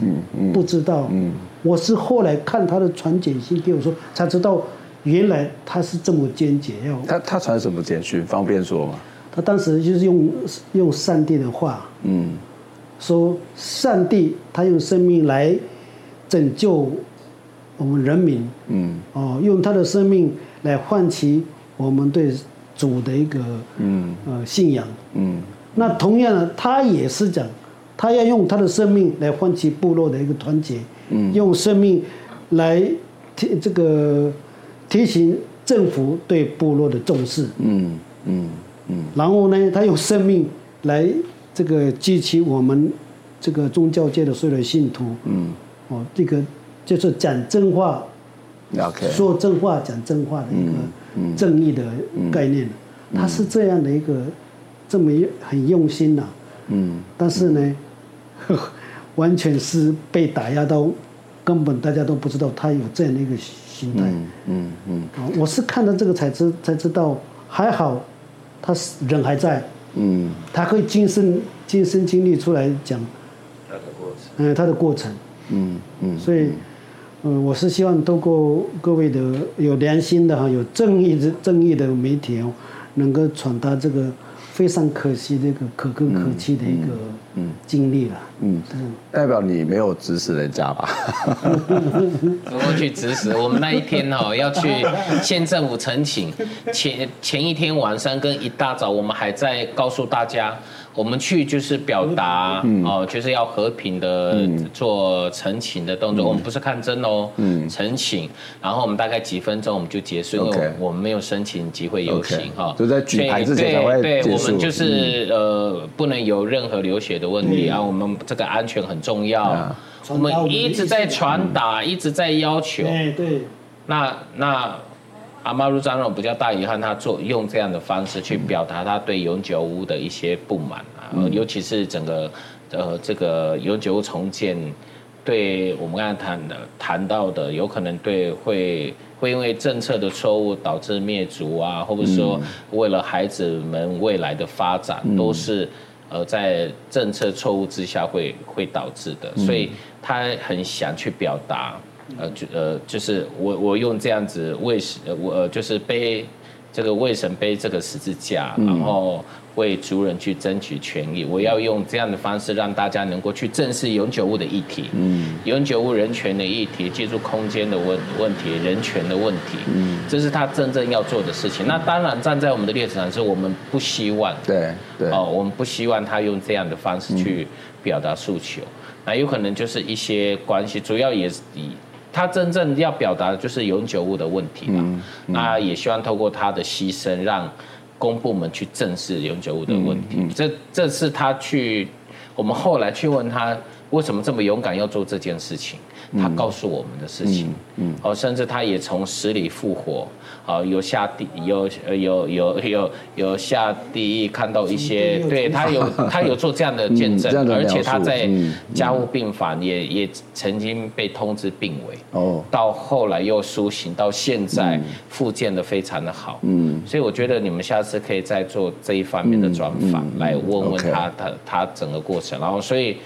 不知道，嗯嗯嗯、我是后来看他的传简信给我说才知道，原来他是这么坚决，要他他传什么简讯？方便说吗？他当时就是用用上帝的话，嗯，说上帝他用生命来拯救我们人民，嗯，哦，用他的生命来唤起我们对主的一个嗯。呃信仰，嗯，那同样的，他也是讲，他要用他的生命来唤起部落的一个团结，嗯，用生命来提这个提醒政府对部落的重视，嗯嗯。嗯，然后呢，他用生命来这个激起我们这个宗教界的所有的信徒，嗯，哦，这个就是讲真话，OK，说真话讲真话的一个正义的概念，他是这样的一个这么很用心呐，嗯，但是呢，完全是被打压到，根本大家都不知道他有这样的一个心态，嗯嗯，我是看到这个才知才知道，还好。他是人还在，嗯，他可以亲身亲身经历出来讲。他的过程，嗯，他的过程，嗯嗯，所以，嗯，我是希望透过各位的有良心的哈，有正义的正义的媒体哦，能够传达这个。非常可惜，这个可歌可泣的一个经历了。嗯，代表你没有指使人家吧？怎么去指使？我们那一天哈要去县政府陈请，前前一天晚上跟一大早，我们还在告诉大家。我们去就是表达，嗯、哦，就是要和平的做陈情的动作。嗯、我们不是看真哦，嗯，陈情。然后我们大概几分钟我们就结束，因为我们没有申请集会游行哈。就在举牌之前才会对，对，我们就是、嗯、呃，不能有任何流血的问题啊。我们这个安全很重要，嗯、我们一直在传达，一直在要求。对对。那那。阿妈鲁长老比较大遗憾，他做用这样的方式去表达他对永久屋的一些不满啊，嗯、尤其是整个呃这个永久屋重建，对我们刚才谈的谈到的，有可能对会会因为政策的错误导致灭族啊，或者说为了孩子们未来的发展，嗯、都是呃在政策错误之下会会导致的，所以他很想去表达。呃，就呃，就是我我用这样子为神，我呃就是背这个为神背这个十字架，然后为族人去争取权益。我要用这样的方式让大家能够去正视永久物的议题，嗯，永久物人权的议题，居住空间的问问题，人权的问题，嗯，这是他真正要做的事情。那当然站在我们的立场上，是我们不希望，对对，哦，我们不希望他用这样的方式去表达诉求。那有可能就是一些关系，主要也是以。他真正要表达的就是永久物的问题嘛，嗯嗯、那也希望透过他的牺牲，让公部门去正视永久物的问题。这这是他去，我们后来去问他为什么这么勇敢要做这件事情，他告诉我们的事情。嗯，哦、嗯，甚至他也从死里复活。啊，有下地，有有有有有下地狱，看到一些，对他有 他有做这样的见证，嗯、而且他在加护病房也、嗯、也曾经被通知病危，哦，到后来又苏醒，到现在复健的非常的好，嗯，所以我觉得你们下次可以再做这一方面的专访，来问问他他他整个过程，然后所以。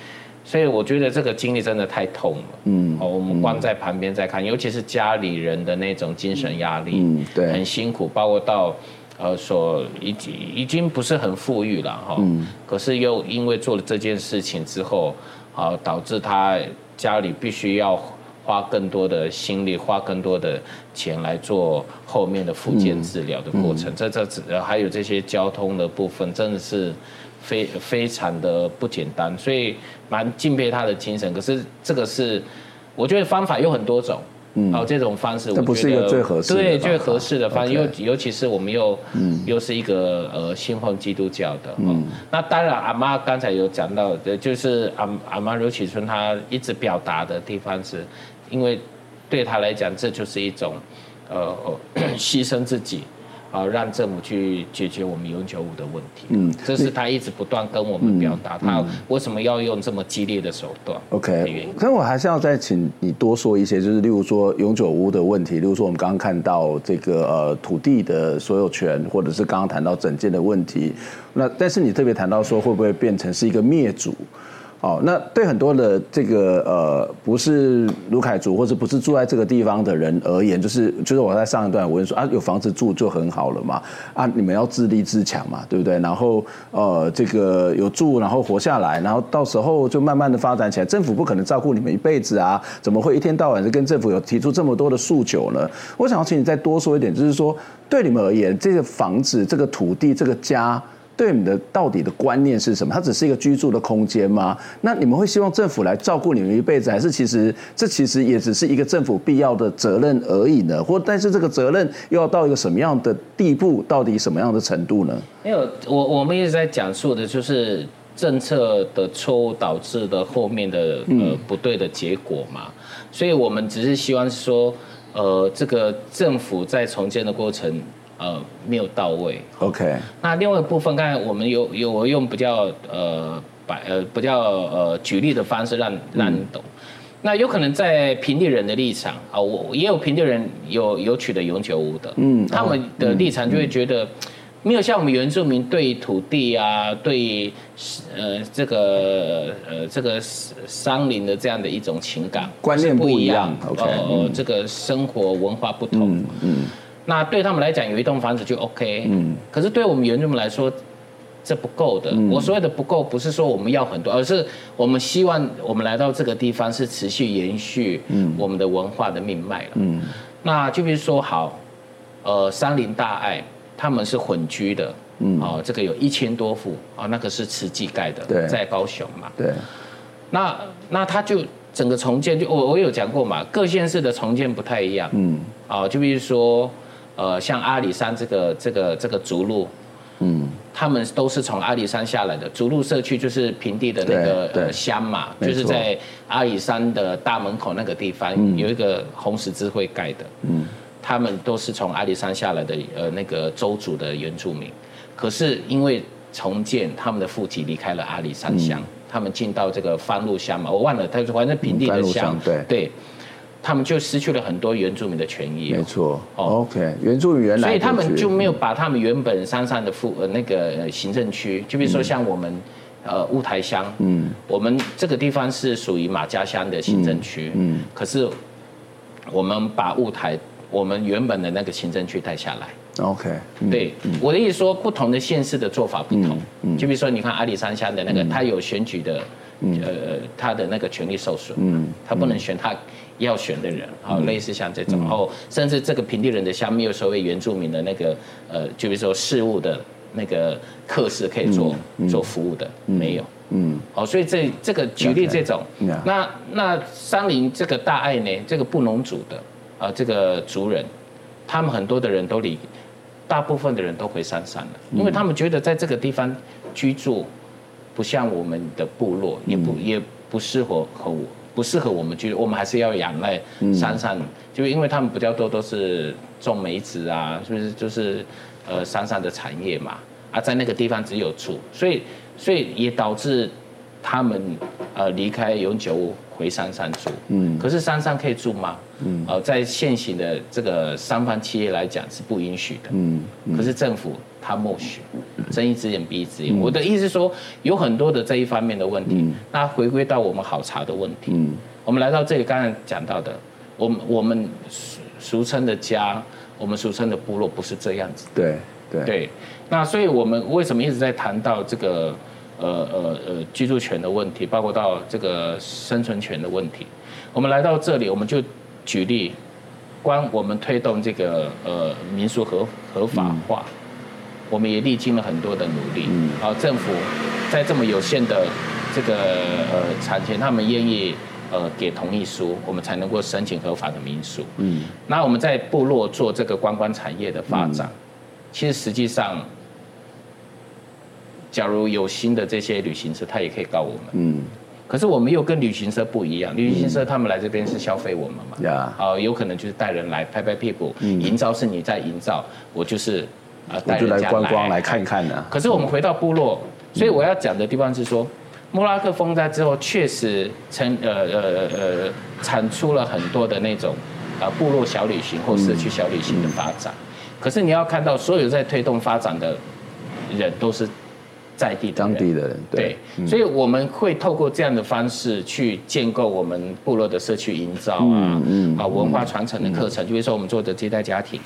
所以我觉得这个经历真的太痛了，嗯，哦，我们光在旁边在看，尤其是家里人的那种精神压力，嗯，对，很辛苦，包括到，呃，所已经已经不是很富裕了哈，嗯，可是又因为做了这件事情之后，啊，导致他家里必须要花更多的心力，花更多的钱来做后面的复健治疗的过程，这这还有这些交通的部分，真的是。非非常的不简单，所以蛮敬佩他的精神。可是这个是，我觉得方法有很多种，嗯，哦，这种方式我觉得不是一个最合适，对，最合适的方式。尤尤其是我们又，嗯，又是一个呃信奉基督教的，嗯，那当然阿妈刚才有讲到的，就是阿阿妈刘启春她一直表达的地方是，因为对她来讲这就是一种，呃，牺牲自己。啊，让政府去解决我们永久屋的问题。嗯，这是他一直不断跟我们表达，他为什么要用这么激烈的手段？OK，可是我还是要再请你多说一些，就是例如说永久屋的问题，例如说我们刚刚看到这个呃土地的所有权，或者是刚刚谈到整件的问题。那但是你特别谈到说会不会变成是一个灭族？哦，那对很多的这个呃，不是卢凯族或者不是住在这个地方的人而言，就是就是我在上一段我就说啊，有房子住就很好了嘛，啊，你们要自立自强嘛，对不对？然后呃，这个有住，然后活下来，然后到时候就慢慢的发展起来。政府不可能照顾你们一辈子啊，怎么会一天到晚就跟政府有提出这么多的诉求呢？我想要请你再多说一点，就是说对你们而言，这个房子、这个土地、这个家。对你们的到底的观念是什么？它只是一个居住的空间吗？那你们会希望政府来照顾你们一辈子，还是其实 这其实也只是一个政府必要的责任而已呢？或但是这个责任又要到一个什么样的地步？到底什么样的程度呢？没有，我我们一直在讲述的就是政策的错误导致的后面的呃不对的结果嘛。所以我们只是希望说，呃，这个政府在重建的过程。呃，没有到位。OK。那另外一部分，刚才我们有有我用比较呃摆呃比较呃举例的方式让让你懂。嗯、那有可能在平地人的立场啊，我也有平地人有有取得永久屋的，嗯，他们的立场就会觉得没有像我们原住民对土地啊，对呃这个呃这个山林的这样的一种情感观念不一样。呃，这个生活文化不同。嗯。嗯那对他们来讲，有一栋房子就 OK。嗯。可是对我们原住民来说，这不够的。嗯。我所谓的不够，不是说我们要很多，而是我们希望我们来到这个地方是持续延续我们的文化的命脉了。嗯。那就比如说，好，呃，山林大爱，他们是混居的。嗯。哦，这个有一千多户啊，那个是慈济盖的，对，在高雄嘛。对。那那他就整个重建，就我我有讲过嘛，各县市的重建不太一样。嗯。啊，就比如说。呃，像阿里山这个这个这个竹路，嗯，他们都是从阿里山下来的。竹路社区就是平地的那个呃乡嘛，就是在阿里山的大门口那个地方有一个红十字会盖的，嗯，他们都是从阿里山下来的呃那个周族的原住民。可是因为重建，他们的户籍离开了阿里山乡，他们进到这个番路乡嘛，我忘了，他反正平地的乡，对。对。他们就失去了很多原住民的权益。没错。哦，OK，原住民原来。所以他们就没有把他们原本山上的副呃那个行政区，就比如说像我们，呃雾台乡，嗯，我们这个地方是属于马家乡的行政区，嗯，可是我们把雾台我们原本的那个行政区带下来。OK。对，我的意思说，不同的县市的做法不同。嗯。就比如说，你看阿里山乡的那个，他有选举的，呃，他的那个权利受损，嗯，他不能选他。要选的人，好，类似像这种，然后甚至这个平地人的乡没有所谓原住民的那个，呃，就比如说事务的那个课室可以做做服务的，没有，嗯，好，所以这这个举例这种，那那山林这个大爱呢，这个布农族的啊，这个族人，他们很多的人都离，大部分的人都回山上了，因为他们觉得在这个地方居住，不像我们的部落，也不也不适合和我。不适合我们居住，我们还是要养赖山上，嗯、就因为他们比较多都是种梅子啊，是不是就是呃山上的产业嘛？啊，在那个地方只有住，所以所以也导致他们呃离开永久屋回山上住。嗯，可是山上可以住吗？嗯，呃，在现行的这个三方企业来讲是不允许的。嗯，可是政府。他默许，睁一只眼闭一只眼。我的意思是说，有很多的这一方面的问题。那回归到我们好茶的问题，我们来到这里，刚才讲到的，我们我们俗俗称的家，我们俗称的部落，不是这样子。对对对。那所以我们为什么一直在谈到这个呃呃呃居住权的问题，包括到这个生存权的问题？我们来到这里，我们就举例，关我们推动这个呃民俗合合法化。我们也历经了很多的努力，嗯，好，政府在这么有限的这个呃产权，他们愿意呃给同意书，我们才能够申请合法的民宿，嗯，那我们在部落做这个观光产业的发展，嗯、其实实际上，假如有新的这些旅行社，他也可以告我们，嗯，可是我们又跟旅行社不一样，旅行社他们来这边是消费我们嘛，啊，有可能就是带人来拍拍屁股，嗯，营造是你在营造，我就是。啊，带人家来观光来看看呢。可是我们回到部落，所以我要讲的地方是说，莫拉克风灾之后确实成呃呃呃产出了很多的那种啊部落小旅行或社区小旅行的发展。可是你要看到，所有在推动发展的人都是在地的当地的人，对，对，所以我们会透过这样的方式去建构我们部落的社区营造啊，嗯啊，文化传承的课程，就比如说我们做的接待家庭，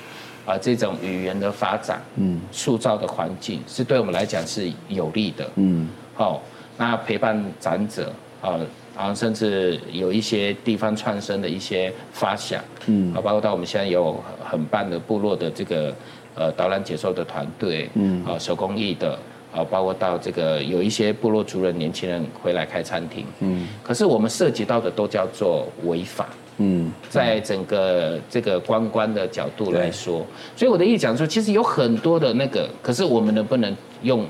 啊，这种语言的发展，嗯，塑造的环境是对我们来讲是有利的，嗯，好，那陪伴长者啊，然后甚至有一些地方创生的一些发想，嗯，啊，包括到我们现在有很棒的部落的这个呃导览解说的团队，嗯，啊，手工艺的。啊，包括到这个有一些部落族人、年轻人回来开餐厅，嗯，可是我们涉及到的都叫做违法，嗯，在整个这个观光的角度来说，所以我的意思讲说，其实有很多的那个，可是我们能不能用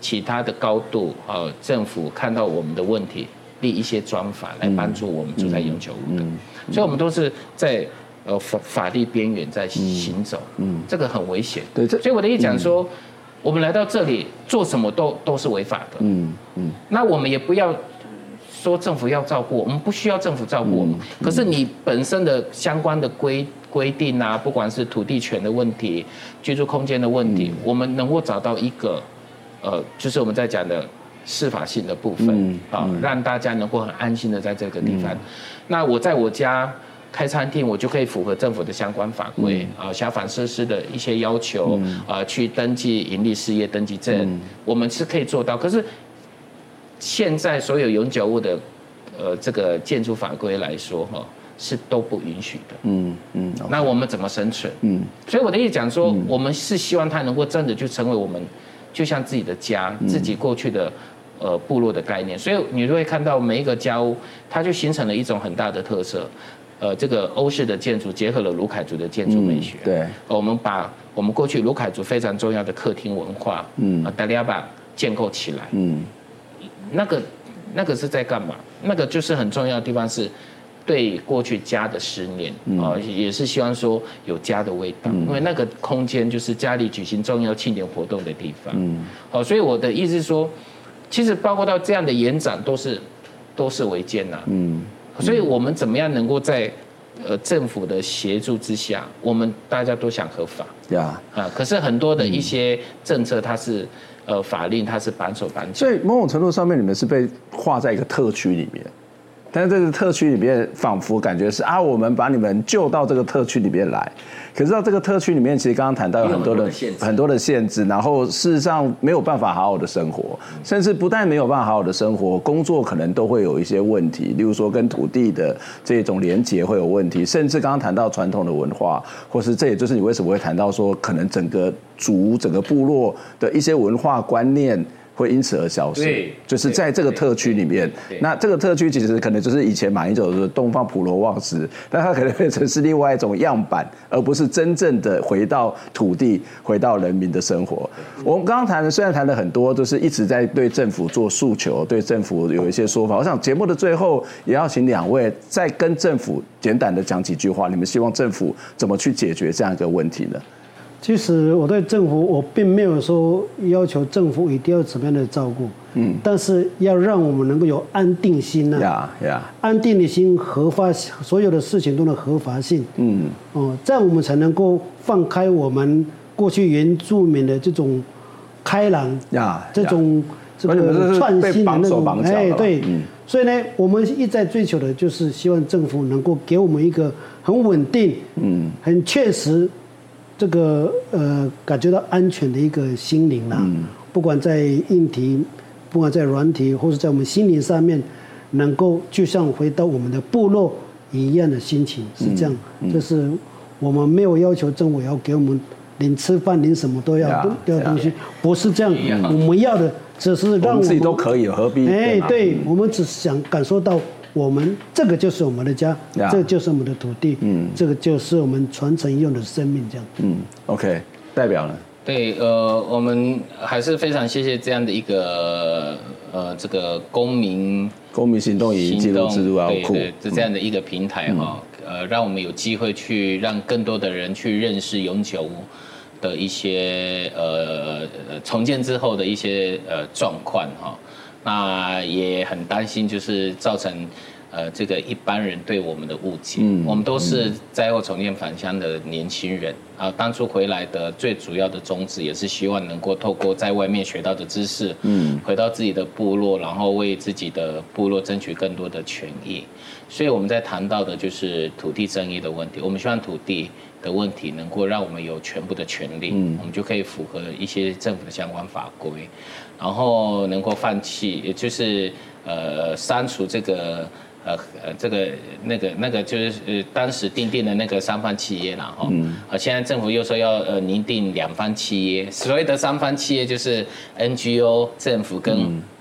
其他的高度，呃，政府看到我们的问题，立一些专法来帮助我们住在永久屋的，所以我们都是在呃法法律边缘在行走，嗯，这个很危险，对，所以我的意思讲说。我们来到这里做什么都都是违法的。嗯嗯。那我们也不要说政府要照顾我们，不需要政府照顾我们。可是你本身的相关的规规定啊，不管是土地权的问题、居住空间的问题，我们能够找到一个，呃，就是我们在讲的司法性的部分啊，让大家能够很安心的在这个地方。那我在我家。开餐厅，我就可以符合政府的相关法规啊，消防设施的一些要求啊，去登记盈利事业登记证，我们是可以做到。可是现在所有永久物的呃这个建筑法规来说哈，是都不允许的。嗯嗯，那我们怎么生存？嗯，所以我的意思讲说，我们是希望它能够真的就成为我们就像自己的家，自己过去的呃部落的概念。所以你就会看到每一个家屋，它就形成了一种很大的特色。呃，这个欧式的建筑结合了卢凯族的建筑美学。嗯、对，我们把我们过去卢凯族非常重要的客厅文化，嗯，达利亚巴建构起来。嗯，那个那个是在干嘛？那个就是很重要的地方，是对过去家的思念啊，嗯、也是希望说有家的味道，嗯、因为那个空间就是家里举行重要庆典活动的地方。嗯，好，所以我的意思是说，其实包括到这样的延展都是都是违建呐。嗯。所以我们怎么样能够在呃政府的协助之下，我们大家都想合法，对啊，啊，可是很多的一些政策它是呃法令它是绑手绑脚，所以某种程度上面你们是被划在一个特区里面。但是这个特区里面，仿佛感觉是啊，我们把你们救到这个特区里面来。可是到这个特区里面，其实刚刚谈到有很多的很多的限制，然后事实上没有办法好好的生活，甚至不但没有办法好好的生活，工作可能都会有一些问题，例如说跟土地的这种连结会有问题，甚至刚刚谈到传统的文化，或是这也就是你为什么会谈到说，可能整个族、整个部落的一些文化观念。会因此而消失，就是在这个特区里面。那这个特区其实可能就是以前马英九的东方普罗旺斯，但它可能变成是另外一种样板，而不是真正的回到土地、回到人民的生活。我们刚刚谈的虽然谈了很多，就是一直在对政府做诉求，对政府有一些说法。我想节目的最后也要请两位再跟政府简短的讲几句话。你们希望政府怎么去解决这样一个问题呢？其实我对政府，我并没有说要求政府一定要怎么样的照顾，嗯，但是要让我们能够有安定心呐，呀呀，安定的心，合法，所有的事情都能合法性，嗯，哦，这样我们才能够放开我们过去原住民的这种开朗呀，这种这个创新的那种，哎，对，所以呢，我们一再追求的就是希望政府能够给我们一个很稳定，嗯，很确实。这个呃，感觉到安全的一个心灵啦，嗯、不管在硬体，不管在软体，或者在我们心灵上面，能够就像回到我们的部落一样的心情，是这样。就是我们没有要求政府要给我们连吃饭连什么都要都要东西，不是这样。我们要的只是让我们，自己都可以，何必？哎，对，我们只是想感受到。我们这个就是我们的家，Yeah. 这个就是我们的土地，嗯，这个就是我们传承用的生命，这样。嗯，OK，代表呢？对，呃，我们还是非常谢谢这样的一个呃，这个公民公民行动以记录制度库，对，这样的一个平台哈，嗯、呃，让我们有机会去让更多的人去认识永久的一些呃重建之后的一些呃状况哈。那也很担心，就是造成呃，这个一般人对我们的误解，嗯，我们都是灾后重建返乡的年轻人啊。当初回来的最主要的宗旨，也是希望能够透过在外面学到的知识，嗯，回到自己的部落，然后为自己的部落争取更多的权益。所以我们在谈到的就是土地争议的问题。我们希望土地的问题能够让我们有全部的权利，嗯，我们就可以符合一些政府的相关法规，然后能够放弃，也就是呃删除这个。呃呃，这个那个那个就是呃，当时订定的那个三方契约了哈。嗯。呃，现在政府又说要呃拟定两方契约，所谓的三方契约就是 NGO 政府跟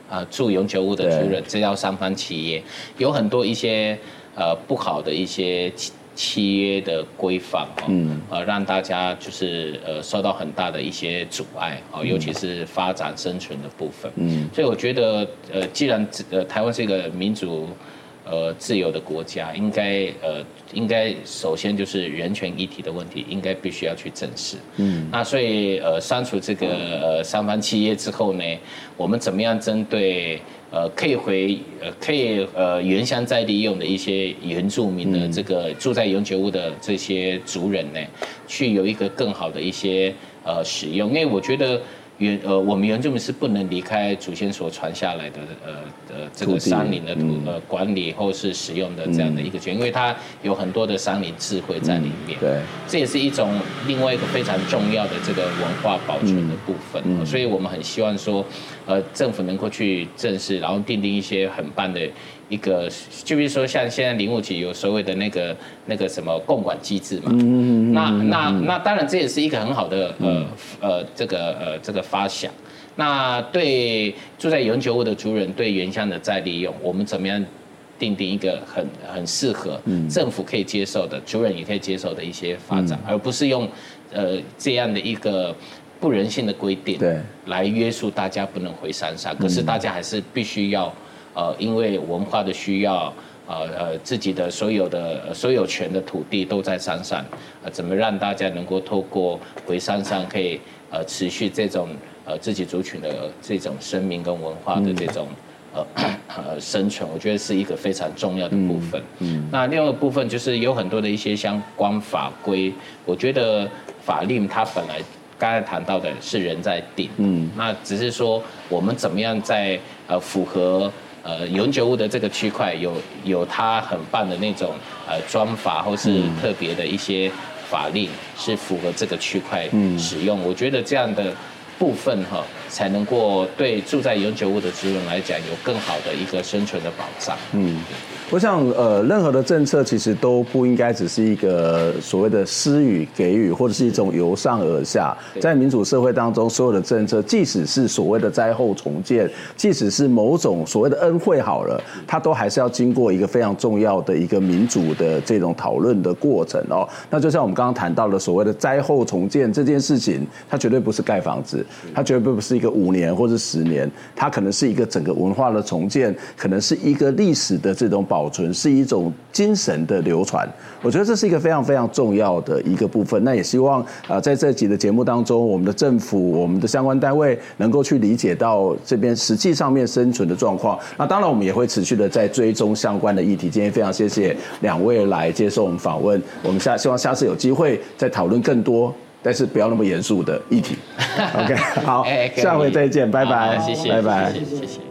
啊、呃、住永久屋的主人，这叫三方企业。有很多一些呃不好的一些契契约的规范哈。嗯。呃，让大家就是呃受到很大的一些阻碍啊，尤其是发展生存的部分。嗯。所以我觉得呃，既然呃台湾是一个民主。呃，自由的国家应该呃，应该首先就是人权议题的问题，应该必须要去正视。嗯，那所以呃，删除这个呃三方契约之后呢，我们怎么样针对呃可以回呃可以呃原乡再利用的一些原住民的这个住在永久屋的这些族人呢，去有一个更好的一些呃使用，因为我觉得。原呃，我们原住民是不能离开祖先所传下来的呃呃这个山林的土呃管理或是使用的这样的一个权，因为它有很多的山林智慧在里面。对，这也是一种另外一个非常重要的这个文化保存的部分。所以我们很希望说，呃，政府能够去正视，然后订定一些很棒的。一个，就比如说像现在林务局有所谓的那个那个什么共管机制嘛，那那那当然这也是一个很好的呃呃这个呃这个发想。那对住在永久屋的族人，对原乡的再利用，我们怎么样定定一个很很适合政府可以接受的，族人也可以接受的一些发展，而不是用呃这样的一个不人性的规定对。来约束大家不能回山上，可是大家还是必须要。呃，因为文化的需要，呃呃，自己的所有的所有权的土地都在山上，呃，怎么让大家能够透过回山上可以呃持续这种呃自己族群的这种生命跟文化的这种呃 呃生存，我觉得是一个非常重要的部分。嗯，那另外一个部分就是有很多的一些相关法规，我觉得法令它本来刚才谈到的是人在定，嗯，那只是说我们怎么样在呃符合。呃，永久物的这个区块有有它很棒的那种呃专法或是特别的一些法令，是符合这个区块使用。我觉得这样的部分哈，才能够对住在永久物的族人来讲有更好的一个生存的保障。嗯。我想，呃，任何的政策其实都不应该只是一个所谓的施予、给予，或者是一种由上而下。在民主社会当中，所有的政策，即使是所谓的灾后重建，即使是某种所谓的恩惠好了，它都还是要经过一个非常重要的一个民主的这种讨论的过程哦。那就像我们刚刚谈到的所谓的灾后重建这件事情，它绝对不是盖房子，它绝对不是一个五年或者十年，它可能是一个整个文化的重建，可能是一个历史的这种保。保存是一种精神的流传，我觉得这是一个非常非常重要的一个部分。那也希望啊，在这集的节目当中，我们的政府、我们的相关单位能够去理解到这边实际上面生存的状况。那当然，我们也会持续的在追踪相关的议题。今天非常谢谢两位来接受我们访问，我们下希望下次有机会再讨论更多，但是不要那么严肃的议题。OK，好，下回再见，拜拜，谢谢，拜拜，谢谢。